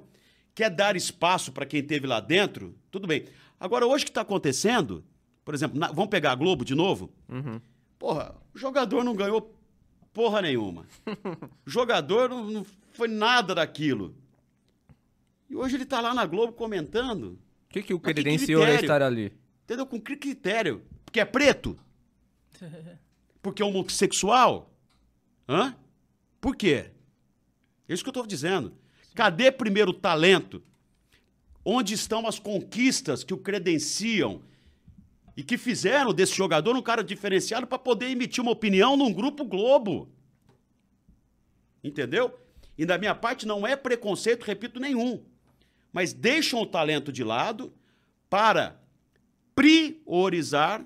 Quer dar espaço para quem esteve lá dentro? Tudo bem. Agora, hoje o que está acontecendo, por exemplo, na- vamos pegar a Globo de novo?
Uhum.
Porra, o jogador não ganhou porra nenhuma. O (laughs) jogador não, não foi nada daquilo. E hoje ele está lá na Globo comentando,
O que, que o credenciou a estar ali?
entendeu? Com que critério? Porque é preto? (laughs) Porque é homossexual? Hã? Por quê? É isso que eu estou dizendo. Cadê primeiro o talento? Onde estão as conquistas que o credenciam e que fizeram desse jogador um cara diferenciado para poder emitir uma opinião num grupo Globo? Entendeu? E da minha parte não é preconceito, repito, nenhum. Mas deixam o talento de lado para priorizar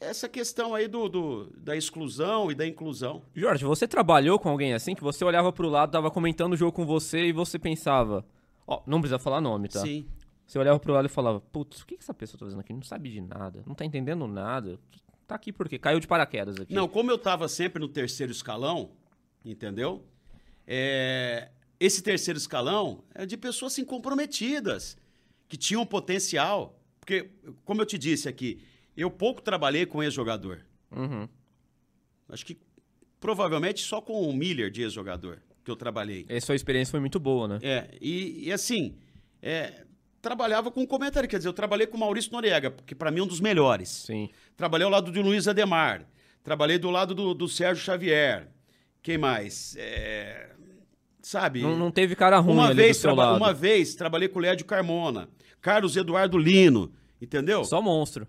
essa questão aí do, do- da exclusão e da inclusão.
Jorge, você trabalhou com alguém assim que você olhava pro lado, tava comentando o jogo com você e você pensava. Ó, não precisa falar nome, tá?
Sim.
Você olhava pro lado e falava, putz, o que, que essa pessoa tá fazendo aqui? Não sabe de nada, não tá entendendo nada. Tá aqui por quê? Caiu de paraquedas aqui.
Não, como eu estava sempre no terceiro escalão, entendeu? É, esse terceiro escalão é de pessoas assim, comprometidas, que tinham potencial. Porque, como eu te disse aqui, eu pouco trabalhei com ex-jogador.
Uhum.
Acho que provavelmente só com o Miller de ex-jogador. que eu trabalhei.
Essa sua experiência foi muito boa, né?
É, e, e assim, é, trabalhava com comentário, quer dizer, eu trabalhei com o Maurício Noriega, que para mim é um dos melhores.
Sim.
Trabalhei ao lado de Luiz Ademar, trabalhei do lado do, do Sérgio Xavier. Quem mais? É, sabe?
Não, não teve cara ruim
uma vez, uma vez trabalhei com o Lédio Carmona, Carlos Eduardo Lino, entendeu?
Só monstro.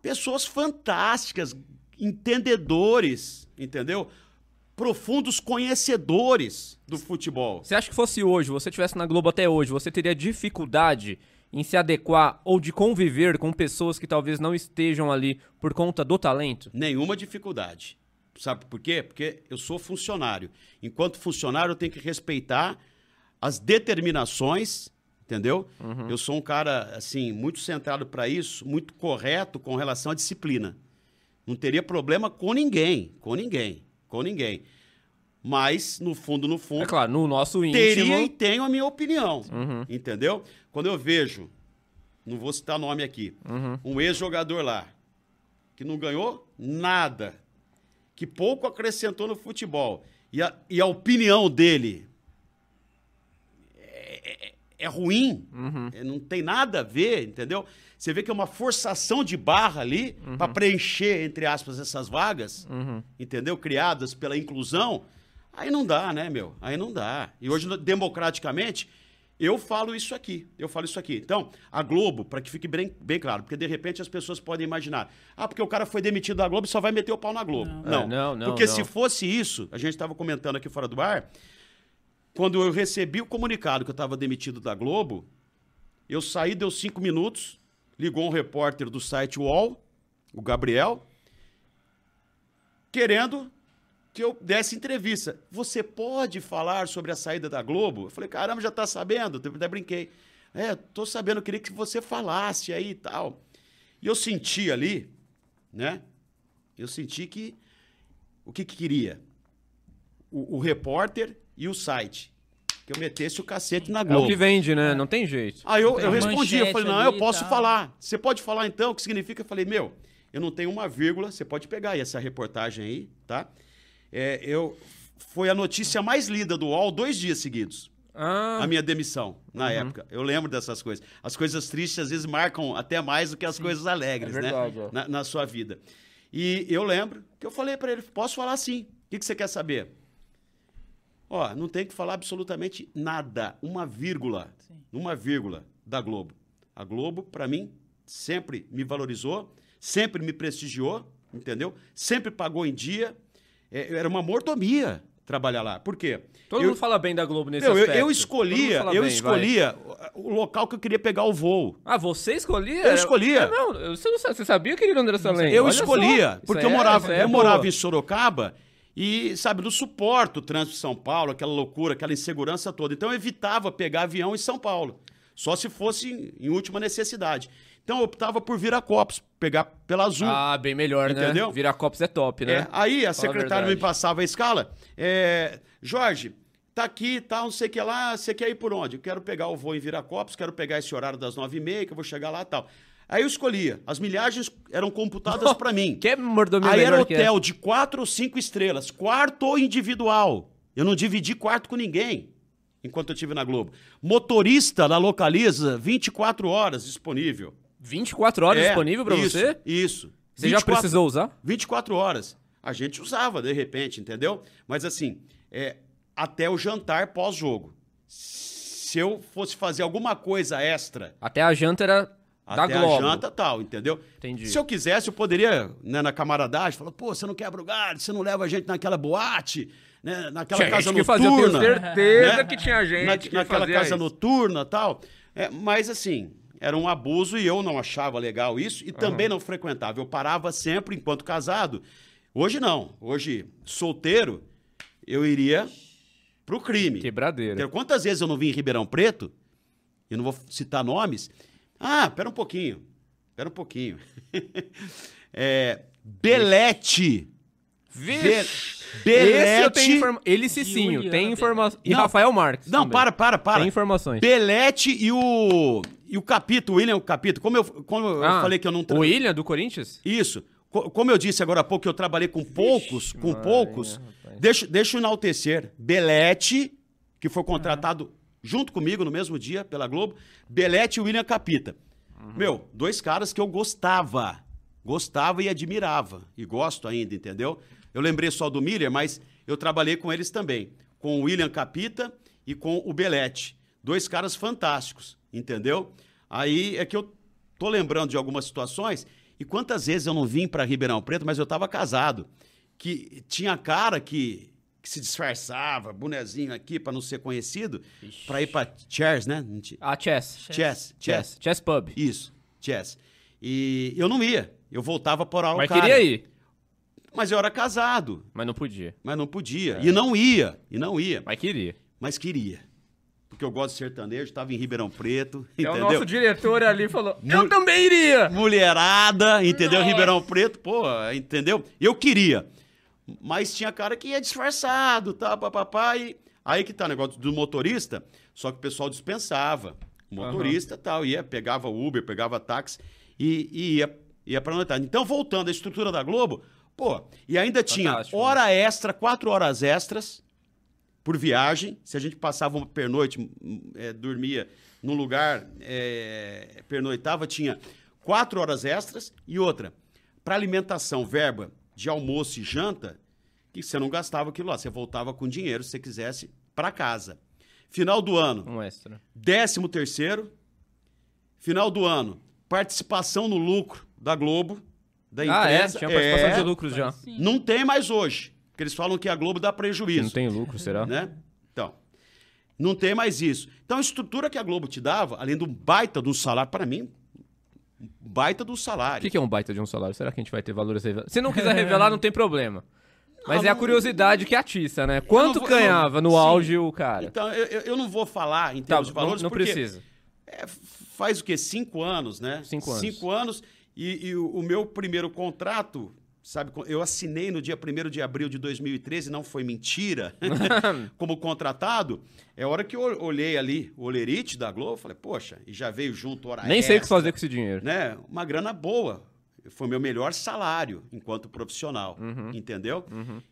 Pessoas fantásticas, entendedores, entendeu? Profundos conhecedores do futebol.
Você acha que fosse hoje, você estivesse na Globo até hoje, você teria dificuldade em se adequar ou de conviver com pessoas que talvez não estejam ali por conta do talento?
Nenhuma dificuldade. Sabe por quê? Porque eu sou funcionário. Enquanto funcionário, eu tenho que respeitar as determinações, entendeu? Eu sou um cara, assim, muito centrado para isso, muito correto com relação à disciplina. Não teria problema com ninguém, com ninguém, com ninguém. Mas, no fundo, no fundo,
É claro, no nosso íntimo...
teria e tenho a minha opinião.
Uhum.
Entendeu? Quando eu vejo, não vou citar nome aqui,
Uhum.
um ex-jogador lá, que não ganhou nada, que pouco acrescentou no futebol, e a, e a opinião dele é, é- é ruim,
Uhum.
é, não tem nada a ver, entendeu? Você vê que é uma forçação de barra ali
Uhum.
para preencher, entre aspas, essas vagas, entendeu? Criadas pela inclusão. Aí não dá, né, meu? Aí não dá. E hoje, democraticamente, eu falo isso aqui. Eu falo isso aqui. Então, a Globo, para que fique bem, bem claro, porque de repente as pessoas podem imaginar: ah, porque o cara foi demitido da Globo e só vai meter o pau na Globo. Não,
É, não, não,
Porque
não.
se fosse isso, a gente estava comentando aqui fora do ar, quando eu recebi o comunicado que eu estava demitido da Globo, eu saí, deu cinco minutos, ligou um repórter do site UOL, o Gabriel, querendo que eu desse entrevista. Você pode falar sobre a saída da Globo? Eu falei, caramba, já tá sabendo? Eu até brinquei. É, tô sabendo, eu queria que você falasse aí e tal. E eu senti ali, né? Eu senti que o que, que queria? O, o repórter e o site. Que eu metesse o cacete na
É
Globo.
o que vende, né? Não tem jeito.
Aí eu, eu respondi, eu falei, não, eu posso falar. Você pode falar então, o que significa? Eu falei, meu, eu não tenho uma vírgula, você pode pegar aí essa reportagem aí, tá? É, eu, foi a notícia mais lida do UOL dois dias seguidos,
Ah,
a minha demissão, na
Uhum.
época. Eu lembro dessas coisas. As coisas tristes às vezes marcam até mais do que as coisas alegres,
É verdade,
né?
é.
Na, na sua vida. E eu lembro que eu falei para ele, posso falar sim. O que, que você quer saber? Ó, não tem que falar absolutamente nada, uma vírgula, uma vírgula da Globo. A Globo, para mim, sempre me valorizou, sempre me prestigiou, entendeu? Sempre pagou em dia. É, era uma mordomia trabalhar lá. Por quê?
todo
eu,
mundo fala bem da Globo nesse
eu, eu-
aspecto.
eu
mundo
escolhia, eu
bem,
escolhia o local que eu queria pegar o voo.
Ah, você escolhia?
Eu escolhia.
Não, eu- você, não sabe- você sabia, querido André Salem?
Eu
Olha só.
escolhia,
Isso
porque eu
é-
morava,
é
eu morava em Sorocaba e, sabe, não suporto o trânsito de São Paulo, aquela loucura, aquela insegurança toda. Então eu evitava pegar avião em São Paulo, só se fosse em, em última necessidade. Então eu optava por Viracopos, pegar pela Azul.
Ah, bem melhor, né?
Entendeu?
Viracopos é top, né?
É, aí a
Fala a
secretária me
verdade.
passava a escala. É, Jorge, tá aqui, tá, não sei o que lá, você quer ir por onde? Eu quero pegar o voo em Viracopos, quero pegar esse horário das nove e meia, que eu vou chegar lá e tal. Aí eu escolhia. As milhagens eram computadas para mim. (laughs)
Que é mordomia
Aí era hotel de quatro ou cinco estrelas, quarto individual. Eu não dividi quarto com ninguém enquanto eu estive na Globo. Motorista na Localiza, 24 horas disponível.
24 horas
É,
disponível pra
isso,
você?
Isso.
Você já
24
precisou usar?
24 horas. A gente usava, de repente, entendeu? Mas assim, é, até o jantar pós-jogo. Se eu fosse fazer alguma coisa extra
Até a janta era da
até
Globo.
a janta tal, entendeu?
Entendi.
Se eu quisesse, eu poderia, né, na camaradagem, falar, pô, você não quebra o galho, você não leva a gente naquela boate, né, naquela
Tinha
casa
gente que fazia, eu
noturna.
tenho certeza
né?
que tinha gente
Na-
que
naquela casa
isso.
noturna tal. É, mas assim, era um abuso e eu não achava legal isso e também não frequentava. Eu parava sempre enquanto casado. Hoje não. Hoje, solteiro, eu iria pro crime.
Quebradeira.
Porque Quantas vezes eu não vim em Ribeirão Preto, eu não vou citar nomes. Ah, pera um pouquinho. Pera um pouquinho. (laughs) é, Belete.
Vixe. Esse eu tenho
Belete.
informa... Ele Cicinho,
Juliana
tem informação. E
Não.
Rafael Marques.
Não,
também.
para, para, para.
Tem informações.
Belete e o. E o Capito, o William Capito. Como eu, como eu
Ah,
falei que eu não. tra-
O William, do Corinthians?
Isso. co- como eu disse agora há pouco, que eu trabalhei com poucos, com poucos.
rapaz.
Deixa, deixa eu enaltecer. Belete, que foi contratado junto comigo no mesmo dia pela Globo. Belete e William Capita. Meu, dois caras que eu gostava. Gostava e admirava. E gosto ainda, entendeu? Eu lembrei só do Miller, mas eu trabalhei com eles também. Com o William Capita e com o Belete. Dois caras fantásticos, entendeu? Aí é que eu tô lembrando de algumas situações. E quantas vezes eu não vim para Ribeirão Preto, mas eu estava casado. Que tinha cara que, que se disfarçava, bonezinho aqui para não ser conhecido, para ir para Chairs, né?
Ah, Chess.
Chess, chess.
Chess. Chess Pub.
Isso, chess. E eu não ia. Eu voltava por
Mas
Araucária.
queria ir,
Mas eu era casado,
mas não podia.
mas não podia. E não ia, e não ia.
Mas queria.
Mas queria. Porque eu gosto de sertanejo, estava em Ribeirão Preto,
É o
entendeu?
nosso diretor ali falou, eu
Mul-
também iria.
Mulherada, entendeu?
Nossa.
Ribeirão Preto, pô, entendeu? Eu queria. Mas tinha cara que ia disfarçado, tá, papapá, e aí que tá o negócio do motorista, só que o pessoal dispensava. O motorista tal, ia, pegava Uber, pegava táxi e, e ia, ia pra noitada. Então, voltando à estrutura da Globo, pô, e ainda tinha
né?
hora extra, quatro horas extras por viagem. Se a gente passava uma pernoite, hum, é, dormia num lugar, é, pernoitava, tinha quatro horas extras e outra, para alimentação, verba de almoço e janta, que você não gastava aquilo lá, você voltava com dinheiro se você quisesse para casa. Final do ano,
Um extra.
décimo terceiro. Final do ano, participação no lucro da Globo, da
Ah, é?
empresa.
Tinha participação
É,
de lucros já.
Sim.
Não tem mais hoje, porque eles falam que a Globo dá prejuízo
não tem lucro, será?
né? Então, não tem mais isso. Então, a estrutura que a Globo te dava, além do baita um salário, para mim, baita do
O
salário.
que, que é um baita de um salário? Será que a gente vai ter valores revelados? Se não quiser revelar, não tem problema. (laughs) Mas
Não,
é a
não-
curiosidade que atiça, né? Quanto
vou- eu
ganhava no
Sim.
auge o cara?
Então, eu, eu- não vou falar em
Tá,
termos de valores,
não, não
porque
precisa.
é, faz o quê? Cinco anos, né?
Cinco anos.
Cinco anos. E, e o, o meu primeiro contrato, sabe, eu assinei no dia 1 de abril de 2013, não foi mentira, (laughs) (laughs) como contratado. É a hora que eu olhei ali o Olerite da Globo, falei, poxa, e já veio junto hora
Nem sei o que
extra.
fazer com esse dinheiro.
né, uma grana boa. Foi meu melhor salário enquanto profissional,
Uhum.
entendeu?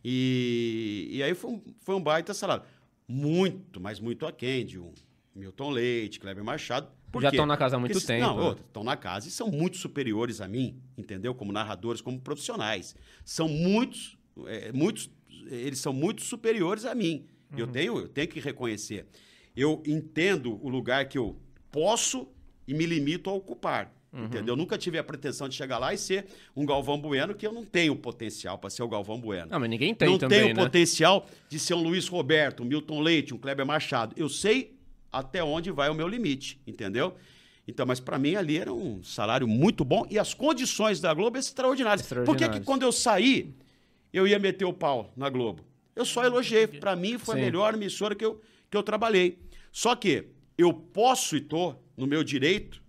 E, e aí foi um, foi um baita salário. Muito, mas muito aquém de um Milton Leite, Kleber Machado. Por
Já estão na casa há muito
Porque,
tempo,
Não,
né?
estão na casa e são muito superiores a mim, entendeu? Como narradores, como profissionais. São muitos, é, muitos, eles são muito superiores a mim. Eu,
Uhum.
tenho, eu tenho que reconhecer. Eu entendo o lugar que eu posso e me limito a ocupar.
Uhum.
Entendeu? Eu nunca tive a pretensão de chegar lá e ser um Galvão Bueno, que eu não tenho potencial para ser o Galvão Bueno.
Não, mas ninguém tem
não
também,
tenho
né?
potencial de ser um Luiz Roberto, um Milton Leite, um Kleber Machado. Eu sei até onde vai o meu limite, entendeu? Então, mas para mim ali era um salário muito bom e as condições da Globo extraordinárias. Por que, que
Extraordinárias.
quando eu saí, eu ia meter o pau na Globo? Eu só elogiei. Para mim foi
Sim.
a melhor emissora que eu, que eu trabalhei. Só que eu posso e tô no meu direito,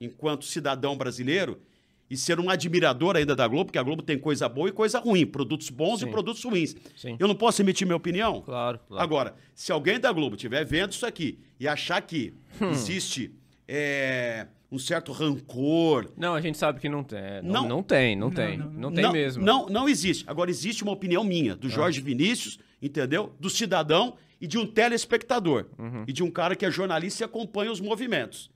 enquanto cidadão brasileiro, e ser um admirador ainda da Globo, porque a Globo tem coisa boa e coisa ruim, produtos bons
Sim.
e produtos ruins.
Sim.
Eu não posso emitir minha opinião?
Claro, claro.
Agora, se alguém da Globo estiver vendo isso aqui e achar que
Hum.
existe é, um certo rancor.
Não, a gente sabe que não tem. é, Não,
Não.
não, tem, não, tem. Não, tem mesmo. Ah.
Não, não existe. Agora, existe uma opinião minha, do Jorge Vinícius, entendeu? Do cidadão e de um telespectador.
Uhum.
E de um cara que é jornalista e acompanha os movimentos.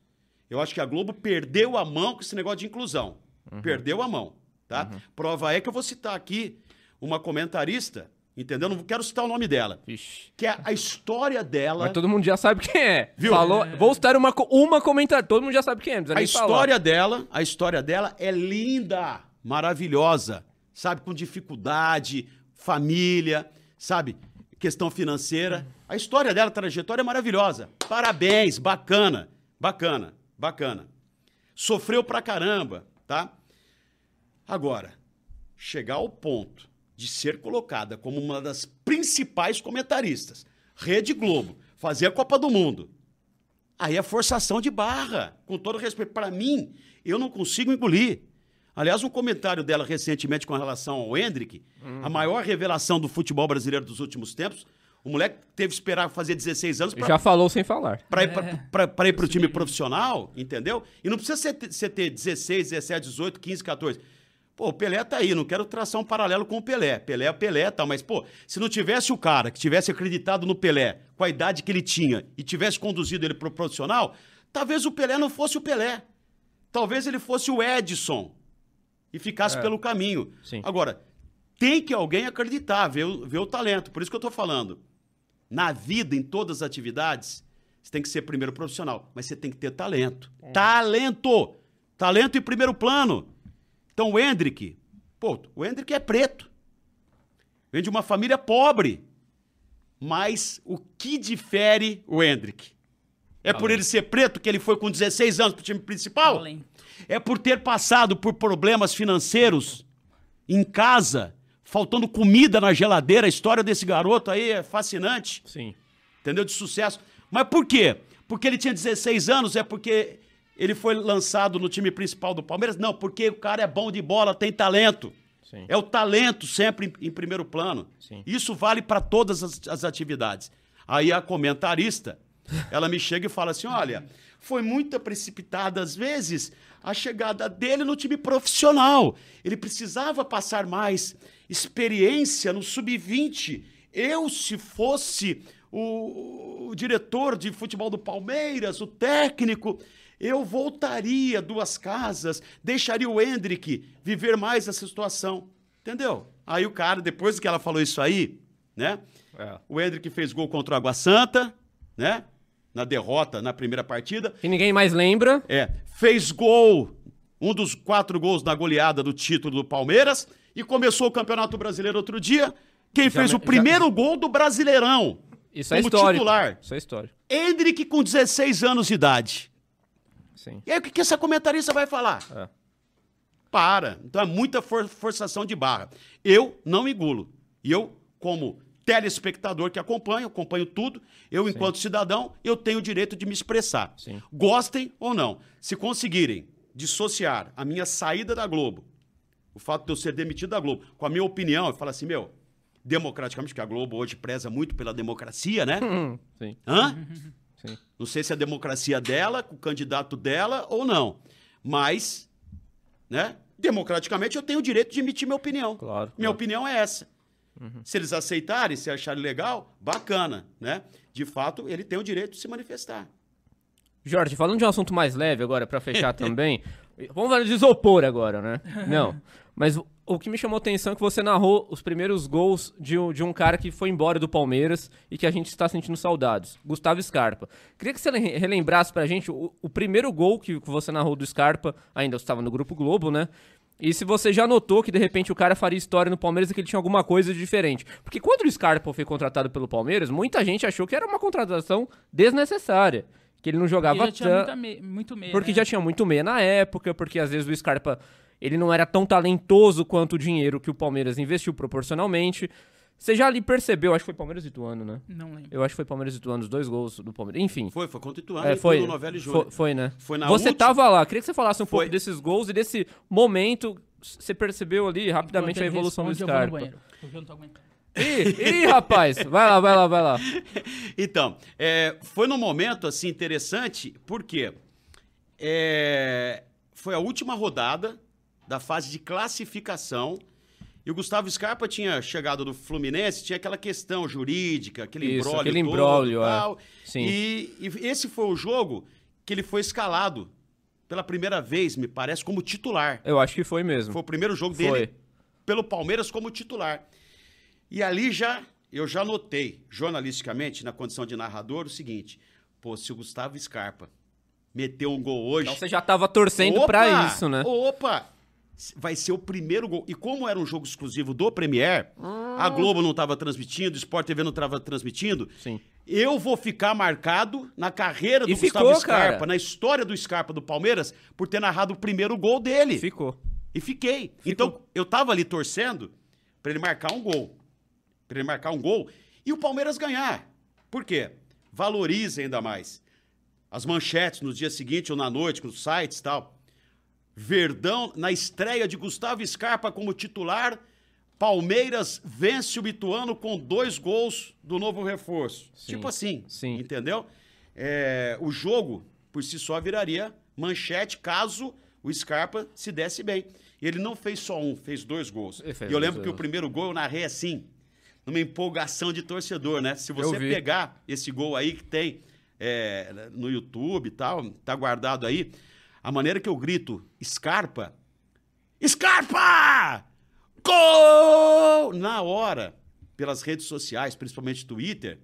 Eu acho que a Globo perdeu a mão com esse negócio de inclusão.
Uhum.
Perdeu a mão, tá? Prova é que eu vou citar aqui uma comentarista, entendeu? Não quero citar o nome dela.
Vixe.
Que é a história dela...
Mas todo mundo já sabe quem é.
Viu?
Falou. Vou citar uma, uma comentário. Todo mundo já sabe quem é.
A
nem falar.
história dela, a história dela é linda, maravilhosa, sabe, com dificuldade, família, sabe, questão financeira. A história dela, a trajetória é maravilhosa. Parabéns, bacana, bacana, bacana. Sofreu pra caramba, tá? Agora, chegar ao ponto de ser colocada como uma das principais comentaristas, Rede Globo, fazer a Copa do Mundo, Aí é forçação de barra, com todo respeito. Para mim, eu não consigo engolir. Aliás, um comentário dela recentemente com relação ao Hendrick, a maior revelação do futebol brasileiro dos últimos tempos. O moleque teve que esperar fazer 16 anos para
Já falou sem falar.
para ir para ir pro time profissional, entendeu? E não precisa ser- você ter 16, 17, 18, 15, 14. Pô, o Pelé tá aí, não quero traçar um paralelo com o Pelé. Pelé é Pelé e tal, mas, pô, se não tivesse o cara que tivesse acreditado no Pelé, com a idade que ele tinha, e tivesse conduzido ele pro profissional, talvez o Pelé não fosse o Pelé. Talvez ele fosse o Edson e ficasse
É.
pelo caminho.
Sim.
Agora, tem que alguém acreditar, ver, o- ver o talento. Por isso que eu tô falando. Na vida, em todas as atividades, você tem que ser primeiro profissional, mas você tem que ter talento. Talento! Talento em primeiro plano. Então o Hendrick, pô, o Hendrick é preto. Vem de uma família pobre. Mas o que difere o Hendrick? É por ele ser preto que ele foi com 16 anos pro time principal? É por ter passado por problemas financeiros em casa, faltando comida na geladeira. A história desse garoto aí é fascinante
Sim.
entendeu? De sucesso. Mas por quê? Porque ele tinha 16 anos? É porque ele foi lançado no time principal do Palmeiras? Não, porque o cara é bom de bola, tem talento.
Sim.
É o talento sempre em, em primeiro plano.
Sim.
Isso vale para todas as, as atividades. Aí a comentarista, ela me chega e fala assim: olha, foi muito precipitada às vezes a chegada dele no time profissional. Ele precisava passar mais experiência no sub-20. Eu, se fosse o, o diretor de futebol do Palmeiras, o técnico, eu voltaria duas casas, deixaria o Hendrick viver mais essa situação. Entendeu? Aí o cara, depois que ela falou isso aí, né?
É.
O Hendrick fez gol contra o Água Santa, né? Na derrota na primeira partida.
Que ninguém mais lembra.
É, fez gol, um dos quatro gols na goleada do título do Palmeiras. E começou o Campeonato Brasileiro outro dia. Quem
Já
fez
me-
o primeiro gol do Brasileirão?
Isso é
como
histórico.
titular.
Isso é histórico.
Hendrick com 16 anos de idade.
Sim.
E aí o que, que essa comentarista vai falar?
É.
Para. Então é muita for- forçação de barra. Eu não engulo. E eu, como telespectador que acompanho, acompanho tudo, eu, enquanto cidadão, eu tenho o direito de me expressar.
Sim.
Gostem ou não. Se conseguirem dissociar a minha saída da Globo, o fato de eu ser demitido da Globo, com a minha opinião, eu falo assim, meu, democraticamente, porque a Globo hoje preza muito pela democracia, né?
Hum, Sim.
Hã?
Sim.
Não sei se é a democracia dela, com o candidato dela ou não. Mas, né? Democraticamente eu tenho o direito de emitir minha opinião.
Claro,
Minha
claro.
opinião é essa. Se eles aceitarem, se acharem legal, bacana, né? De fato, ele tem o direito de se manifestar.
Jorge, falando de um assunto mais leve agora, pra fechar (laughs) também. Vamos falar de isopor agora, né? (laughs) Não. Mas o, que me chamou a atenção é que você narrou os primeiros gols de um, de um cara que foi embora do Palmeiras e que a gente está sentindo saudades. Gustavo Scarpa. Queria que você le- relembrasse pra gente o, o primeiro gol que você narrou do Scarpa, ainda estava no Grupo Globo, né? E se você já notou que de repente o cara faria história no Palmeiras e que ele tinha alguma coisa de diferente. Porque quando o Scarpa foi contratado pelo Palmeiras, muita gente achou que era uma contratação desnecessária. Que ele não jogava
Ele já tinha
tan-
muita me- muito meia.
porque
né?
já tinha muito meia na época, porque às vezes o Scarpa ele não era tão talentoso quanto o dinheiro que o Palmeiras investiu proporcionalmente. Você já ali percebeu, acho que foi Palmeiras e Ituano, né?
Não lembro.
Eu acho que foi Palmeiras e Ituano, os dois gols do Palmeiras. Enfim.
Foi, foi contra o Ituano,
É, foi,
no Novela e Júnior.
foi, foi, né?
Foi na
Você
última-
tava lá, queria que você falasse um
Foi.
pouco desses gols e desse momento. Você percebeu ali rapidamente
Enquanto
a evolução do
responde, eu vou no
Scarpa.
banheiro, porque eu não tô aguentando.
Ih, ih, rapaz, vai lá, vai lá, vai lá.
Então, é, foi num momento assim interessante, porque é, foi a última rodada da fase de classificação e o Gustavo Scarpa tinha chegado do Fluminense, tinha aquela questão jurídica, aquele
Isso, aquele é.
tal.
Sim.
E, e esse foi o jogo que ele foi escalado pela primeira vez, me parece, como titular.
Eu acho que foi mesmo.
Foi o primeiro jogo
Foi.
dele pelo Palmeiras como titular. E ali já eu já notei, jornalisticamente, na condição de narrador, o seguinte: pô, se o Gustavo Scarpa meteu um gol hoje.
Então você já tava torcendo
Opa!
pra isso, né?
Opa! Vai ser o primeiro gol. E como era um jogo exclusivo do Premier, a Globo não estava transmitindo, o Sport TV não estava transmitindo.
Sim.
Eu vou ficar marcado na carreira do
E
Gustavo
ficou,
Scarpa,
cara.
na história do Scarpa do Palmeiras, por ter narrado o primeiro gol dele.
Ficou.
E fiquei. Então, eu tava ali torcendo pra ele marcar um gol. Pra ele marcar um gol e o Palmeiras ganhar. Por quê? Valorize ainda mais. As manchetes no dia seguinte ou na noite, nos sites e tal. Verdão, na estreia de Gustavo Scarpa como titular, Palmeiras vence o Ituano com dois gols do novo reforço.
Sim,
Tipo assim,
sim.
entendeu? É, o jogo, por si só, viraria manchete caso o Scarpa se desse bem. E ele não fez só um, fez dois gols.
Fez
E eu
dois
lembro que o primeiro gol eu narrei assim, numa empolgação de torcedor, né? Se você pegar esse gol aí que tem é, no YouTube e tal, tá guardado aí, a maneira que eu grito Scarpa, Scarpa! Gol! Na hora, pelas redes sociais, principalmente Twitter,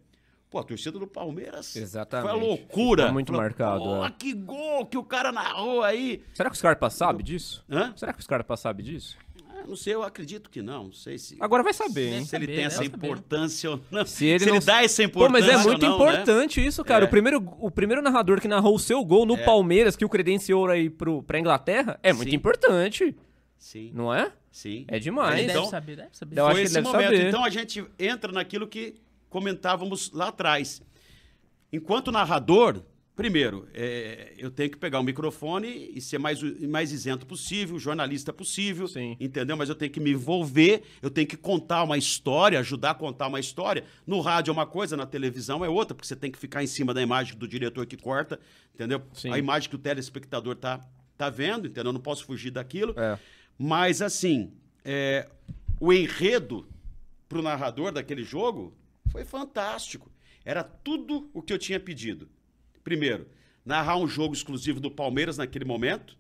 pô, a torcida do Palmeiras
Exatamente.
foi uma loucura.
Ficou muito
Falou,
marcado,
Pô,
é.
que gol que o cara narrou aí.
Será que o Scarpa sabe disso?
Hã?
Será que o Scarpa sabe disso?
Não sei, eu acredito que não. Não sei se,
Agora vai saber, hein?
se ele
saber,
tem
deve
essa
saber.
importância ou não.
Se ele, não...
dá essa
Pô, mas
importância
é muito
não, né?
importante isso, cara.
É.
O, primeiro, o primeiro narrador que narrou o seu gol no Palmeiras, que o credenciou aí pro, pra Inglaterra, é muito
Sim.
importante,
Sim,
não é?
sim.
É demais.
Ele
então-
deve saber, deve saber.
Eu acho
Foi
que ele deve
momento.
saber.
Então a gente entra naquilo que comentávamos lá atrás. Enquanto narrador, primeiro, é, eu tenho que pegar o microfone e ser mais, o mais isento possível, jornalista possível,
Sim.
entendeu? Mas eu tenho que me envolver, eu tenho que contar uma história, ajudar a contar uma história. No rádio é uma coisa, na televisão é outra, porque você tem que ficar em cima da imagem do diretor que corta, entendeu?
Sim.
A imagem que o telespectador tá, tá vendo, entendeu? Eu não posso fugir daquilo.
É.
Mas, assim, é, o enredo pro narrador daquele jogo foi fantástico. Era tudo o que eu tinha pedido. Primeiro, narrar um jogo exclusivo do Palmeiras naquele momento,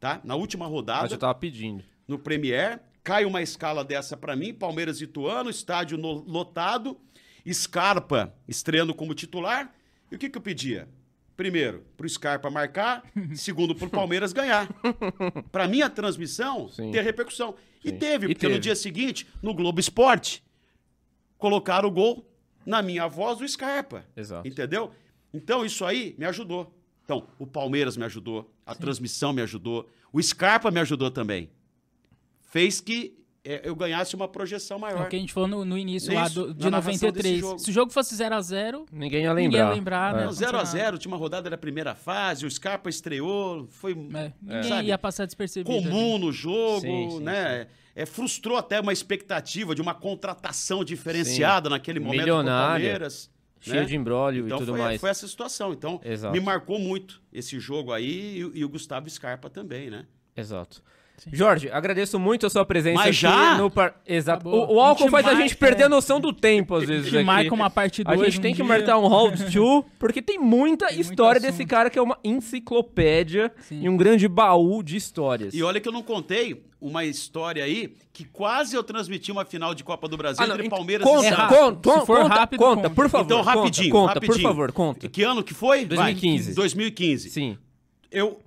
tá? Na última
Mas
rodada,
eu tava pedindo.
no Premier. Cai uma escala dessa pra mim, Palmeiras e Ituano, estádio no- lotado, Scarpa estreando como titular. E o que, que eu pedia? Primeiro, pro Scarpa marcar, (laughs) segundo, pro Palmeiras ganhar. (laughs) Pra minha transmissão
Sim.
ter repercussão. E
Sim.
teve,
E
porque no
teve.
dia seguinte, no Globo Esporte, colocaram o gol na minha voz do Scarpa.
Exato.
Entendeu? Então, isso aí me ajudou. Então, o Palmeiras me ajudou, a transmissão me ajudou, o Scarpa me ajudou também. Fez que é, eu ganhasse uma projeção
É
maior.
o que a gente falou no, no início lá do- de
narração desse
93.
jogo.
Se o jogo fosse 0x0,
Ninguém ia
ninguém
lembrar.
ia lembrar, né?
É.
Não, 0 a 0 última rodada da primeira fase, o Scarpa estreou, foi
É, ninguém
sabe,
ia passar despercebido.
comum no jogo,
Sim, sim,
né? É, frustrou até uma expectativa de uma contratação diferenciada naquele momento
Milionária.
do Palmeiras.
Cheio
né?
de imbróglio
Então
e tudo
foi,
mais.
foi essa situação. Então,
Exato.
me marcou muito esse jogo aí e, e o Gustavo Scarpa também, né?
Exato. Jorge, agradeço muito a sua presença
Mas
aqui
já?
no par... Exato.
Acabou.
O, o álcool
A gente
faz a gente perder a
é.
noção do tempo, às vezes.
A gente
aqui.
marca uma parte
A
2
gente tem que marcar um round (laughs) two, porque tem muita
Tem
história desse cara que é uma enciclopédia
Sim.
e um grande baú de histórias.
E olha que eu não contei uma história aí que quase eu transmiti uma final de Copa do Brasil
Ah,
entre
então,
Palmeiras
conta,
e Santos.
conta,
Se for
conta,
rápido,
conta,
conta.
por favor.
Então,
conta,
rapidinho,
Conta,
rapidinho.
por favor, conta.
Que ano que foi? Vai.
2015.
2015.
Sim.
Eu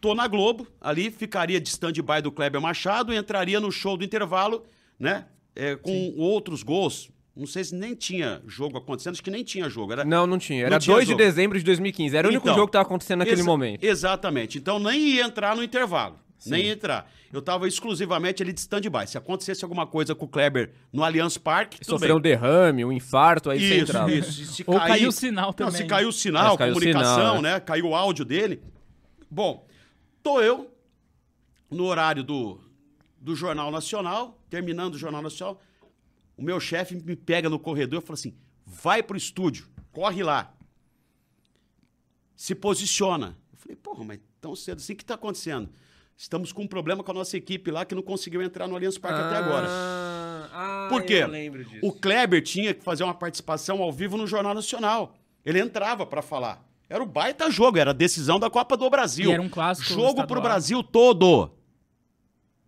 tô na Globo, ali, ficaria de stand-by do Kleber Machado, entraria no show do intervalo, né? é, com outros gols. Não sei se nem tinha jogo acontecendo, acho que nem tinha jogo. Era...
Não, não tinha. Era
Não tinha
2 de
jogo.
dezembro de 2015. Era o único
Então,
jogo que tava acontecendo naquele
exa-
momento.
Exatamente. Então nem ia entrar no intervalo. Nem ia entrar. Eu tava exclusivamente ali de stand-by. Se acontecesse alguma coisa com o Kleber no Allianz Parque,
Sofreu um derrame, um infarto, aí você
Isso,
entrava.
isso. Se
Ou
cair-
caiu o sinal
Não,
também.
se caiu o
É,
sinal,
caiu o
comunicação,
sinal,
né? Caiu o áudio dele. Bom, tô eu no horário do, do Jornal Nacional, terminando o Jornal Nacional. O meu chefe me pega no corredor e fala assim: vai pro estúdio, corre lá. Se posiciona. Eu falei, porra, mas tão cedo assim, o que tá acontecendo? Estamos com um problema com a nossa equipe lá que não conseguiu entrar no Allianz Parque até agora.
Ah,
Por quê? O Kleber tinha que fazer uma participação ao vivo no Jornal Nacional. Ele entrava pra falar. Era o baita jogo, era a decisão da Copa do Brasil.
E era um clássico
Jogo pro Brasil todo.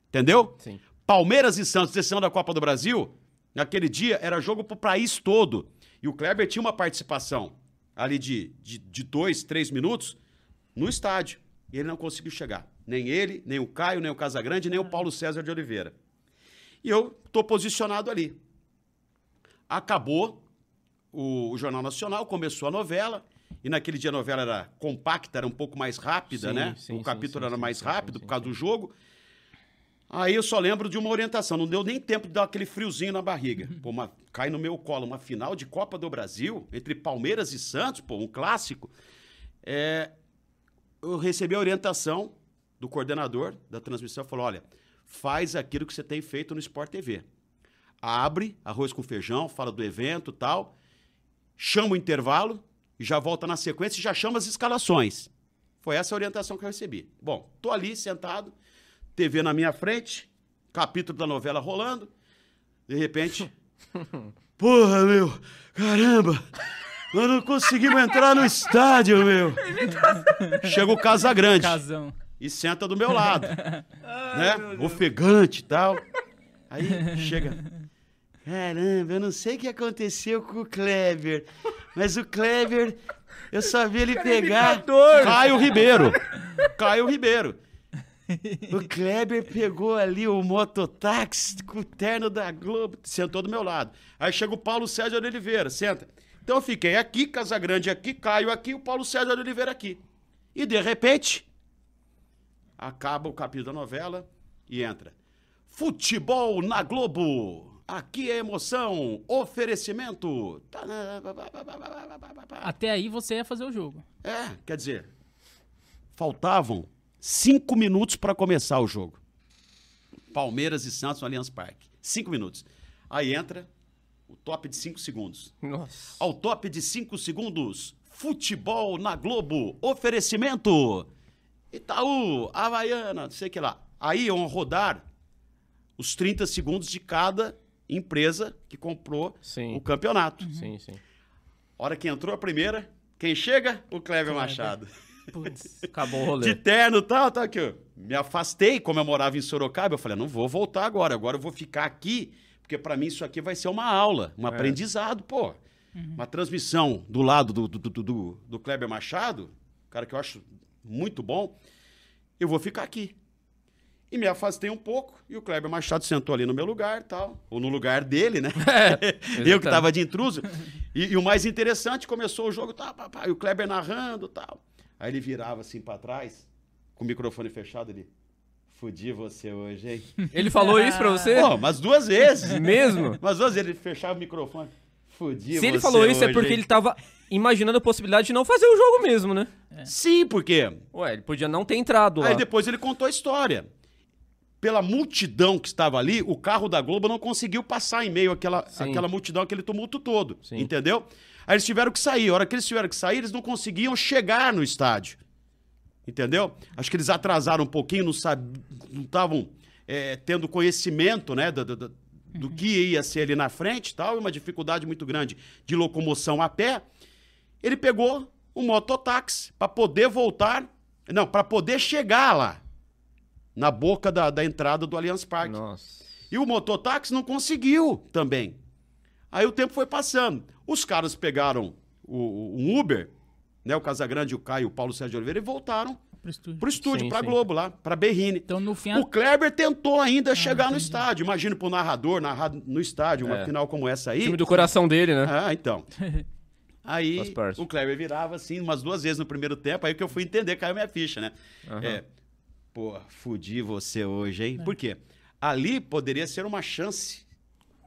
Entendeu?
Sim.
Palmeiras e Santos, decisão da Copa do Brasil, naquele dia era jogo pro país todo. E o Kleber tinha uma participação ali de, de, de dois, três minutos no estádio. E ele não conseguiu chegar. Nem ele, nem o Caio, nem o Casagrande, nem o Paulo César de Oliveira. E eu tô posicionado ali. Acabou o, o Jornal Nacional, começou a novela. E naquele dia a novela era compacta, era um pouco mais rápida,
Sim,
né?
sim,
o capítulo
sim,
era mais rápido por causa do jogo. Aí eu só lembro de uma orientação, não deu nem tempo de dar aquele friozinho na barriga. Pô, uma, cai no meu colo uma final de Copa do Brasil entre Palmeiras e Santos, pô, um clássico. É, eu recebi a orientação do coordenador da transmissão, falou: olha, faz aquilo que você tem feito no Sport TV. Abre arroz com feijão, fala do evento tal, chama o intervalo já volta na sequência e já chama as escalações. Foi essa a orientação que eu recebi. Bom, tô ali sentado, TV na minha frente, capítulo da novela rolando. De repente, (laughs) porra, meu, caramba, nós não conseguimos entrar no estádio, meu. (laughs) Chega o Casagrande
Casão.
e senta do meu lado, (laughs) né? Ofegante e tal. Aí chega. Caramba, eu não sei o que aconteceu com o Kleber, mas o Kleber, eu só vi ele pegar
imitador.
Caio Ribeiro. Caio Ribeiro. O Kleber pegou ali o mototáxi com o terno da Globo, sentou do meu lado. Aí chega o Paulo César de Oliveira, senta. Então eu fiquei aqui, Casagrande aqui, Caio aqui, o Paulo César de Oliveira aqui. E de repente, acaba o capítulo da novela e entra. Futebol na Globo. Aqui é emoção, oferecimento.
Até aí você ia fazer o jogo.
É, quer dizer, faltavam cinco minutos para começar o jogo. Palmeiras e Santos no Allianz Parque. Cinco minutos. Aí entra o top de cinco segundos.
Nossa.
Ao top de 5 segundos, futebol na Globo, oferecimento. Itaú, Havaiana, não sei o que lá. Aí iam rodar os 30 segundos de cada empresa que comprou
Sim.
o campeonato.
Sim, sim.
Hora que entrou a primeira, quem chega? O Cleber Machado.
Putz, (laughs) acabou o rolê.
De terno e tal, tá aqui. ó. Me afastei, como eu morava em Sorocaba, eu falei, não vou voltar agora, agora eu vou ficar aqui, porque pra mim isso aqui vai ser uma aula, um aprendizado, pô. Uma transmissão do lado do, do, do, do, do Kleber Machado, cara que eu acho muito bom, eu vou ficar aqui. E me afastei um pouco, e o Kleber Machado sentou ali no meu lugar tal, ou no lugar dele, né? (laughs) (laughs) eu que tava de intruso. E, e o mais interessante, começou o jogo, tá, e o Kleber narrando tal. Aí ele virava assim pra trás, com o microfone fechado, ele. Fudi você hoje, hein? (laughs)
Ele falou isso pra você?
Pô, mas duas vezes.
Mesmo?
Mas duas vezes ele fechava o microfone. Fudi
Se ele falou isso é
hoje,
porque
hein?
ele tava imaginando a possibilidade de não fazer o jogo mesmo, né?
Sim, porque.
Ué, ele podia não ter entrado lá.
Aí depois ele contou a história. Pela multidão que estava ali, o carro da Globo não conseguiu passar em meio àquela,
Sim.
àquela multidão, aquele tumulto todo.
Sim.
Entendeu? Aí eles tiveram que sair. A hora que eles tiveram que sair, eles não conseguiam chegar no estádio. Entendeu? Acho que eles atrasaram um pouquinho, não estavam é, tendo conhecimento né, do, do- do- do que ia ser ali na frente e tal, e uma dificuldade muito grande de locomoção a pé. Ele pegou um mototáxi para poder voltar, não, para poder chegar lá, na boca da, da entrada do Allianz Parque.
Nossa.
E o mototáxi não conseguiu também. Aí o tempo foi passando. Os caras pegaram o, o- um Uber, né, o Casagrande, o Caio e o Paulo Sérgio de Oliveira, e voltaram
Pro estúdio.
pro estúdio,
Sim,
pra
sim.
Globo lá, pra Berrine.
Então, no fim,
O Kleber tentou ainda chegar no
entendi.
estádio. Imagina pro narrador, narrar no estádio, uma
É.
final como essa aí.
Time do coração dele, né?
Ah, então. (laughs) Aí o Kleber virava assim umas duas vezes no primeiro tempo, aí que eu fui entender, caiu minha ficha, né?
Aham.
É, pô, fudi você hoje, hein? Por quê? Ali poderia ser uma chance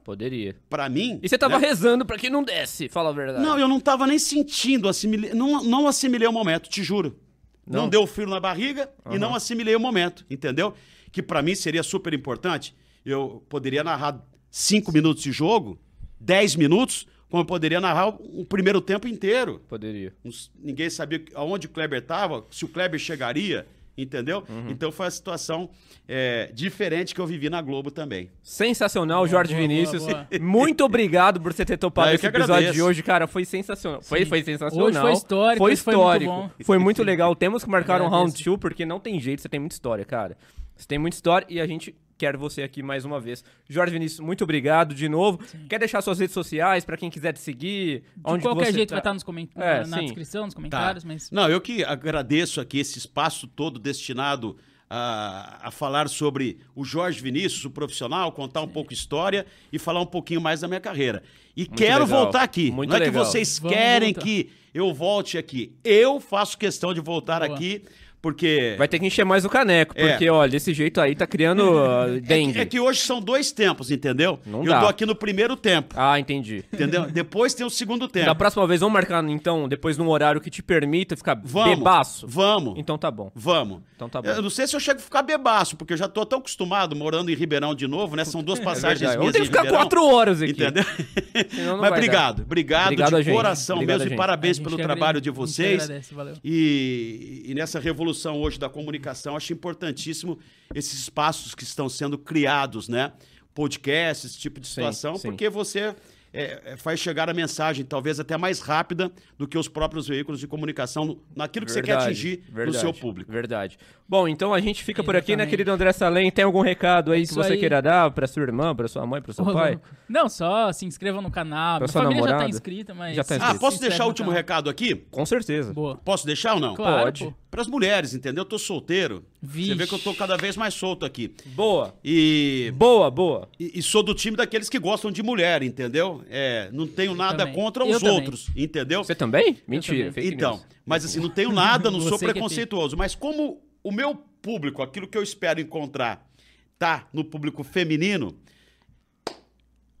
Poderia.
pra mim.
E você tava
né?
rezando pra que não desce, fala a verdade.
Não, eu não tava nem sentindo, assimilei, não, não assimilei o momento, te juro. Não,
Não?
deu frio na barriga e não assimilei o momento, entendeu? Que pra mim seria super importante. Eu poderia narrar cinco minutos de jogo, dez minutos, como eu poderia narrar o, primeiro tempo inteiro.
Poderia.
Ninguém sabia aonde o Kleber estava, se o Kleber chegaria, entendeu?
Uhum.
Então foi a situação é, diferente que eu vivi na Globo também.
Sensacional, Jorge
boa,
Vinícius.
boa,
Muito obrigado por você ter topado
Ah,
esse
que
episódio
agradeço.
de hoje, cara. Foi sensacional. Foi, foi sensacional.
Hoje foi histórico,
Foi
hoje foi muito
histórico.
bom.
Foi muito legal. Temos que marcar um round. 2, porque não tem jeito, você tem muita história, cara. Você tem muita história e a gente quer você aqui mais uma vez. Jorge Vinícius, muito obrigado de novo. Quer deixar suas redes sociais pra quem quiser te seguir?
De
onde que
qualquer
você
jeito
tá?
vai estar nos coment...
É,
na, na
sim.
descrição, nos
Tá.
comentários, mas...
Não, eu que agradeço aqui esse espaço todo destinado a, a falar sobre o Jorge Vinícius, o profissional, contar um pouco história e falar um pouquinho mais da minha carreira. E quero
legal.
voltar aqui.
Muito
Não é que
legal.
vocês
Vamos
querem
voltar.
que eu volte aqui. Eu faço questão de voltar
Boa.
aqui Porque.
Vai ter que encher mais o caneco,
É.
porque, olha, desse jeito aí tá criando uh, (laughs)
É
dengue.
que, é que hoje são dois tempos, entendeu?
Não
Eu
dá.
tô aqui no primeiro tempo,
Ah, entendi.
entendeu? (laughs) Depois tem o segundo tempo.
Da próxima vez, vamos marcar, então, depois num horário que te permita ficar
Vamos.
bebaço?
Vamos.
Então tá bom.
Vamos.
Então tá bom.
Eu não sei se eu chego a ficar bebaço, porque eu já tô tão acostumado morando em Ribeirão de novo, né? São duas passagens
É
minhas
ter
em
que ficar
Ribeirão.
quatro horas aqui.
Entendeu? (laughs) Mas obrigado, obrigado,
Obrigado
de coração
Obrigado
mesmo e parabéns pelo trabalho de vocês.
agradece, valeu.
E, e nessa revolução hoje da comunicação, acho importantíssimo esses espaços que estão sendo criados, né? Podcasts, esse tipo de
Sim,
situação,
sim.
porque você é, é, faz chegar a mensagem talvez até mais rápida do que os próprios veículos de comunicação naquilo que você quer
Verdade,
atingir
verdade,
no seu público.
Verdade. Bom, então a gente fica por aqui, né,
Exatamente.
querido André Salem? Tem algum recado aí que
Isso
você
aí.
queira dar pra sua irmã, pra sua mãe, pro seu
Ô,
pai?
Não, só se inscrevam no canal.
Pra
Minha
sua
família já tá
namorada?
inscrita, mas.
Já tá
se
inscrita.
Ah, posso deixar o último
canal.
recado aqui?
Com certeza.
Boa.
Posso deixar ou não?
Claro,
Pode.
pô.
Para as mulheres, entendeu? Eu tô solteiro.
Vixe.
Você vê que eu tô cada vez mais solto aqui.
Boa.
E,
Boa, boa.
e, e sou do time daqueles que gostam de mulher, entendeu? É, não tenho nada
também.
contra
Eu
os
também.
outros, entendeu?
Você também? Mentira,
também.
então, mas assim, não tenho nada, não (laughs) sou
que é
preconceituoso. Mas como o meu público, aquilo que eu espero encontrar, tá no público feminino,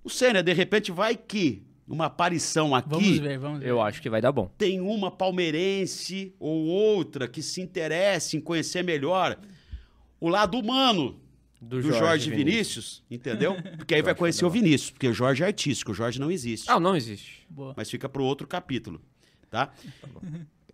não sei, né? De repente vai que numa aparição aqui.
Vamos ver, vamos ver.
Eu acho que vai dar bom.
tem uma palmeirense ou outra que se interesse em conhecer melhor o lado humano
Do,
do, Jorge, Vinícius. entendeu? (laughs) Porque aí vai conhecer o Vinícius, porque o Jorge é artístico, o Jorge não existe.
Ah, não existe.
Boa.
Mas fica pro outro capítulo, tá?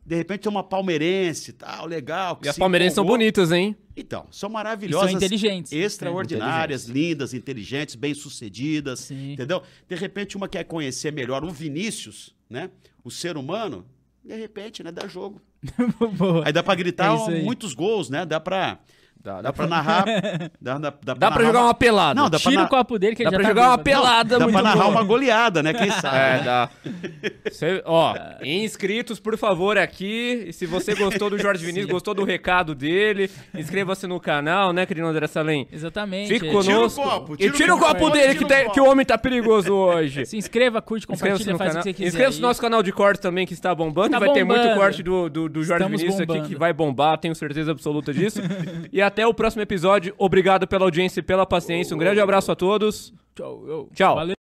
De repente tem uma palmeirense, tal, legal. que
E as
se
palmeirenses são bonitas, hein?
Então, são
E
maravilhosas.
são inteligentes. (laughs)
Extraordinárias, lindas, inteligentes, bem-sucedidas.
Sim.
Entendeu? De repente, uma quer conhecer melhor o Vinícius, né? O ser humano. De repente, né? Dá jogo. (laughs) Aí dá pra gritar
É
muitos gols, né? Dá pra,
Dá,
dá pra narrar. (laughs) Dá, dá, dá,
Dá pra jogar uma pelada.
Não, dá pra,
Tira
na-
o copo dele que
Dá
ele já
pra
tá
jogar uma pelada
dá pra narrar
boa.
uma goleada, né? Quem (laughs) sabe?
É,
né?
dá. Cê- ó, inscritos, por favor, aqui. E se você gostou do Jorge (laughs) Vinícius, gostou do recado dele, inscreva-se no canal, né, querido André Salem?
Exatamente.
Fique
é.
conosco.
Tira o copo,
e
tira o
tira o
copo,
dele, que, tá-
copo.
que o homem tá perigoso hoje.
Se inscreva, curte, compartilha,
no
faz
canal.
o que você quiser.
Inscreva-se no nosso canal de corte também, que está bombando.
Tá
e vai ter muito
bombando.
corte do, do, do Jorge
Estamos
Vinícius aqui
bombando.
que vai bombar, tenho certeza absoluta disso. e até o próximo episódio. Obrigado pela audiência e pela paciência. Um grande abraço a todos.
Tchau.
Tchau.
Valeu.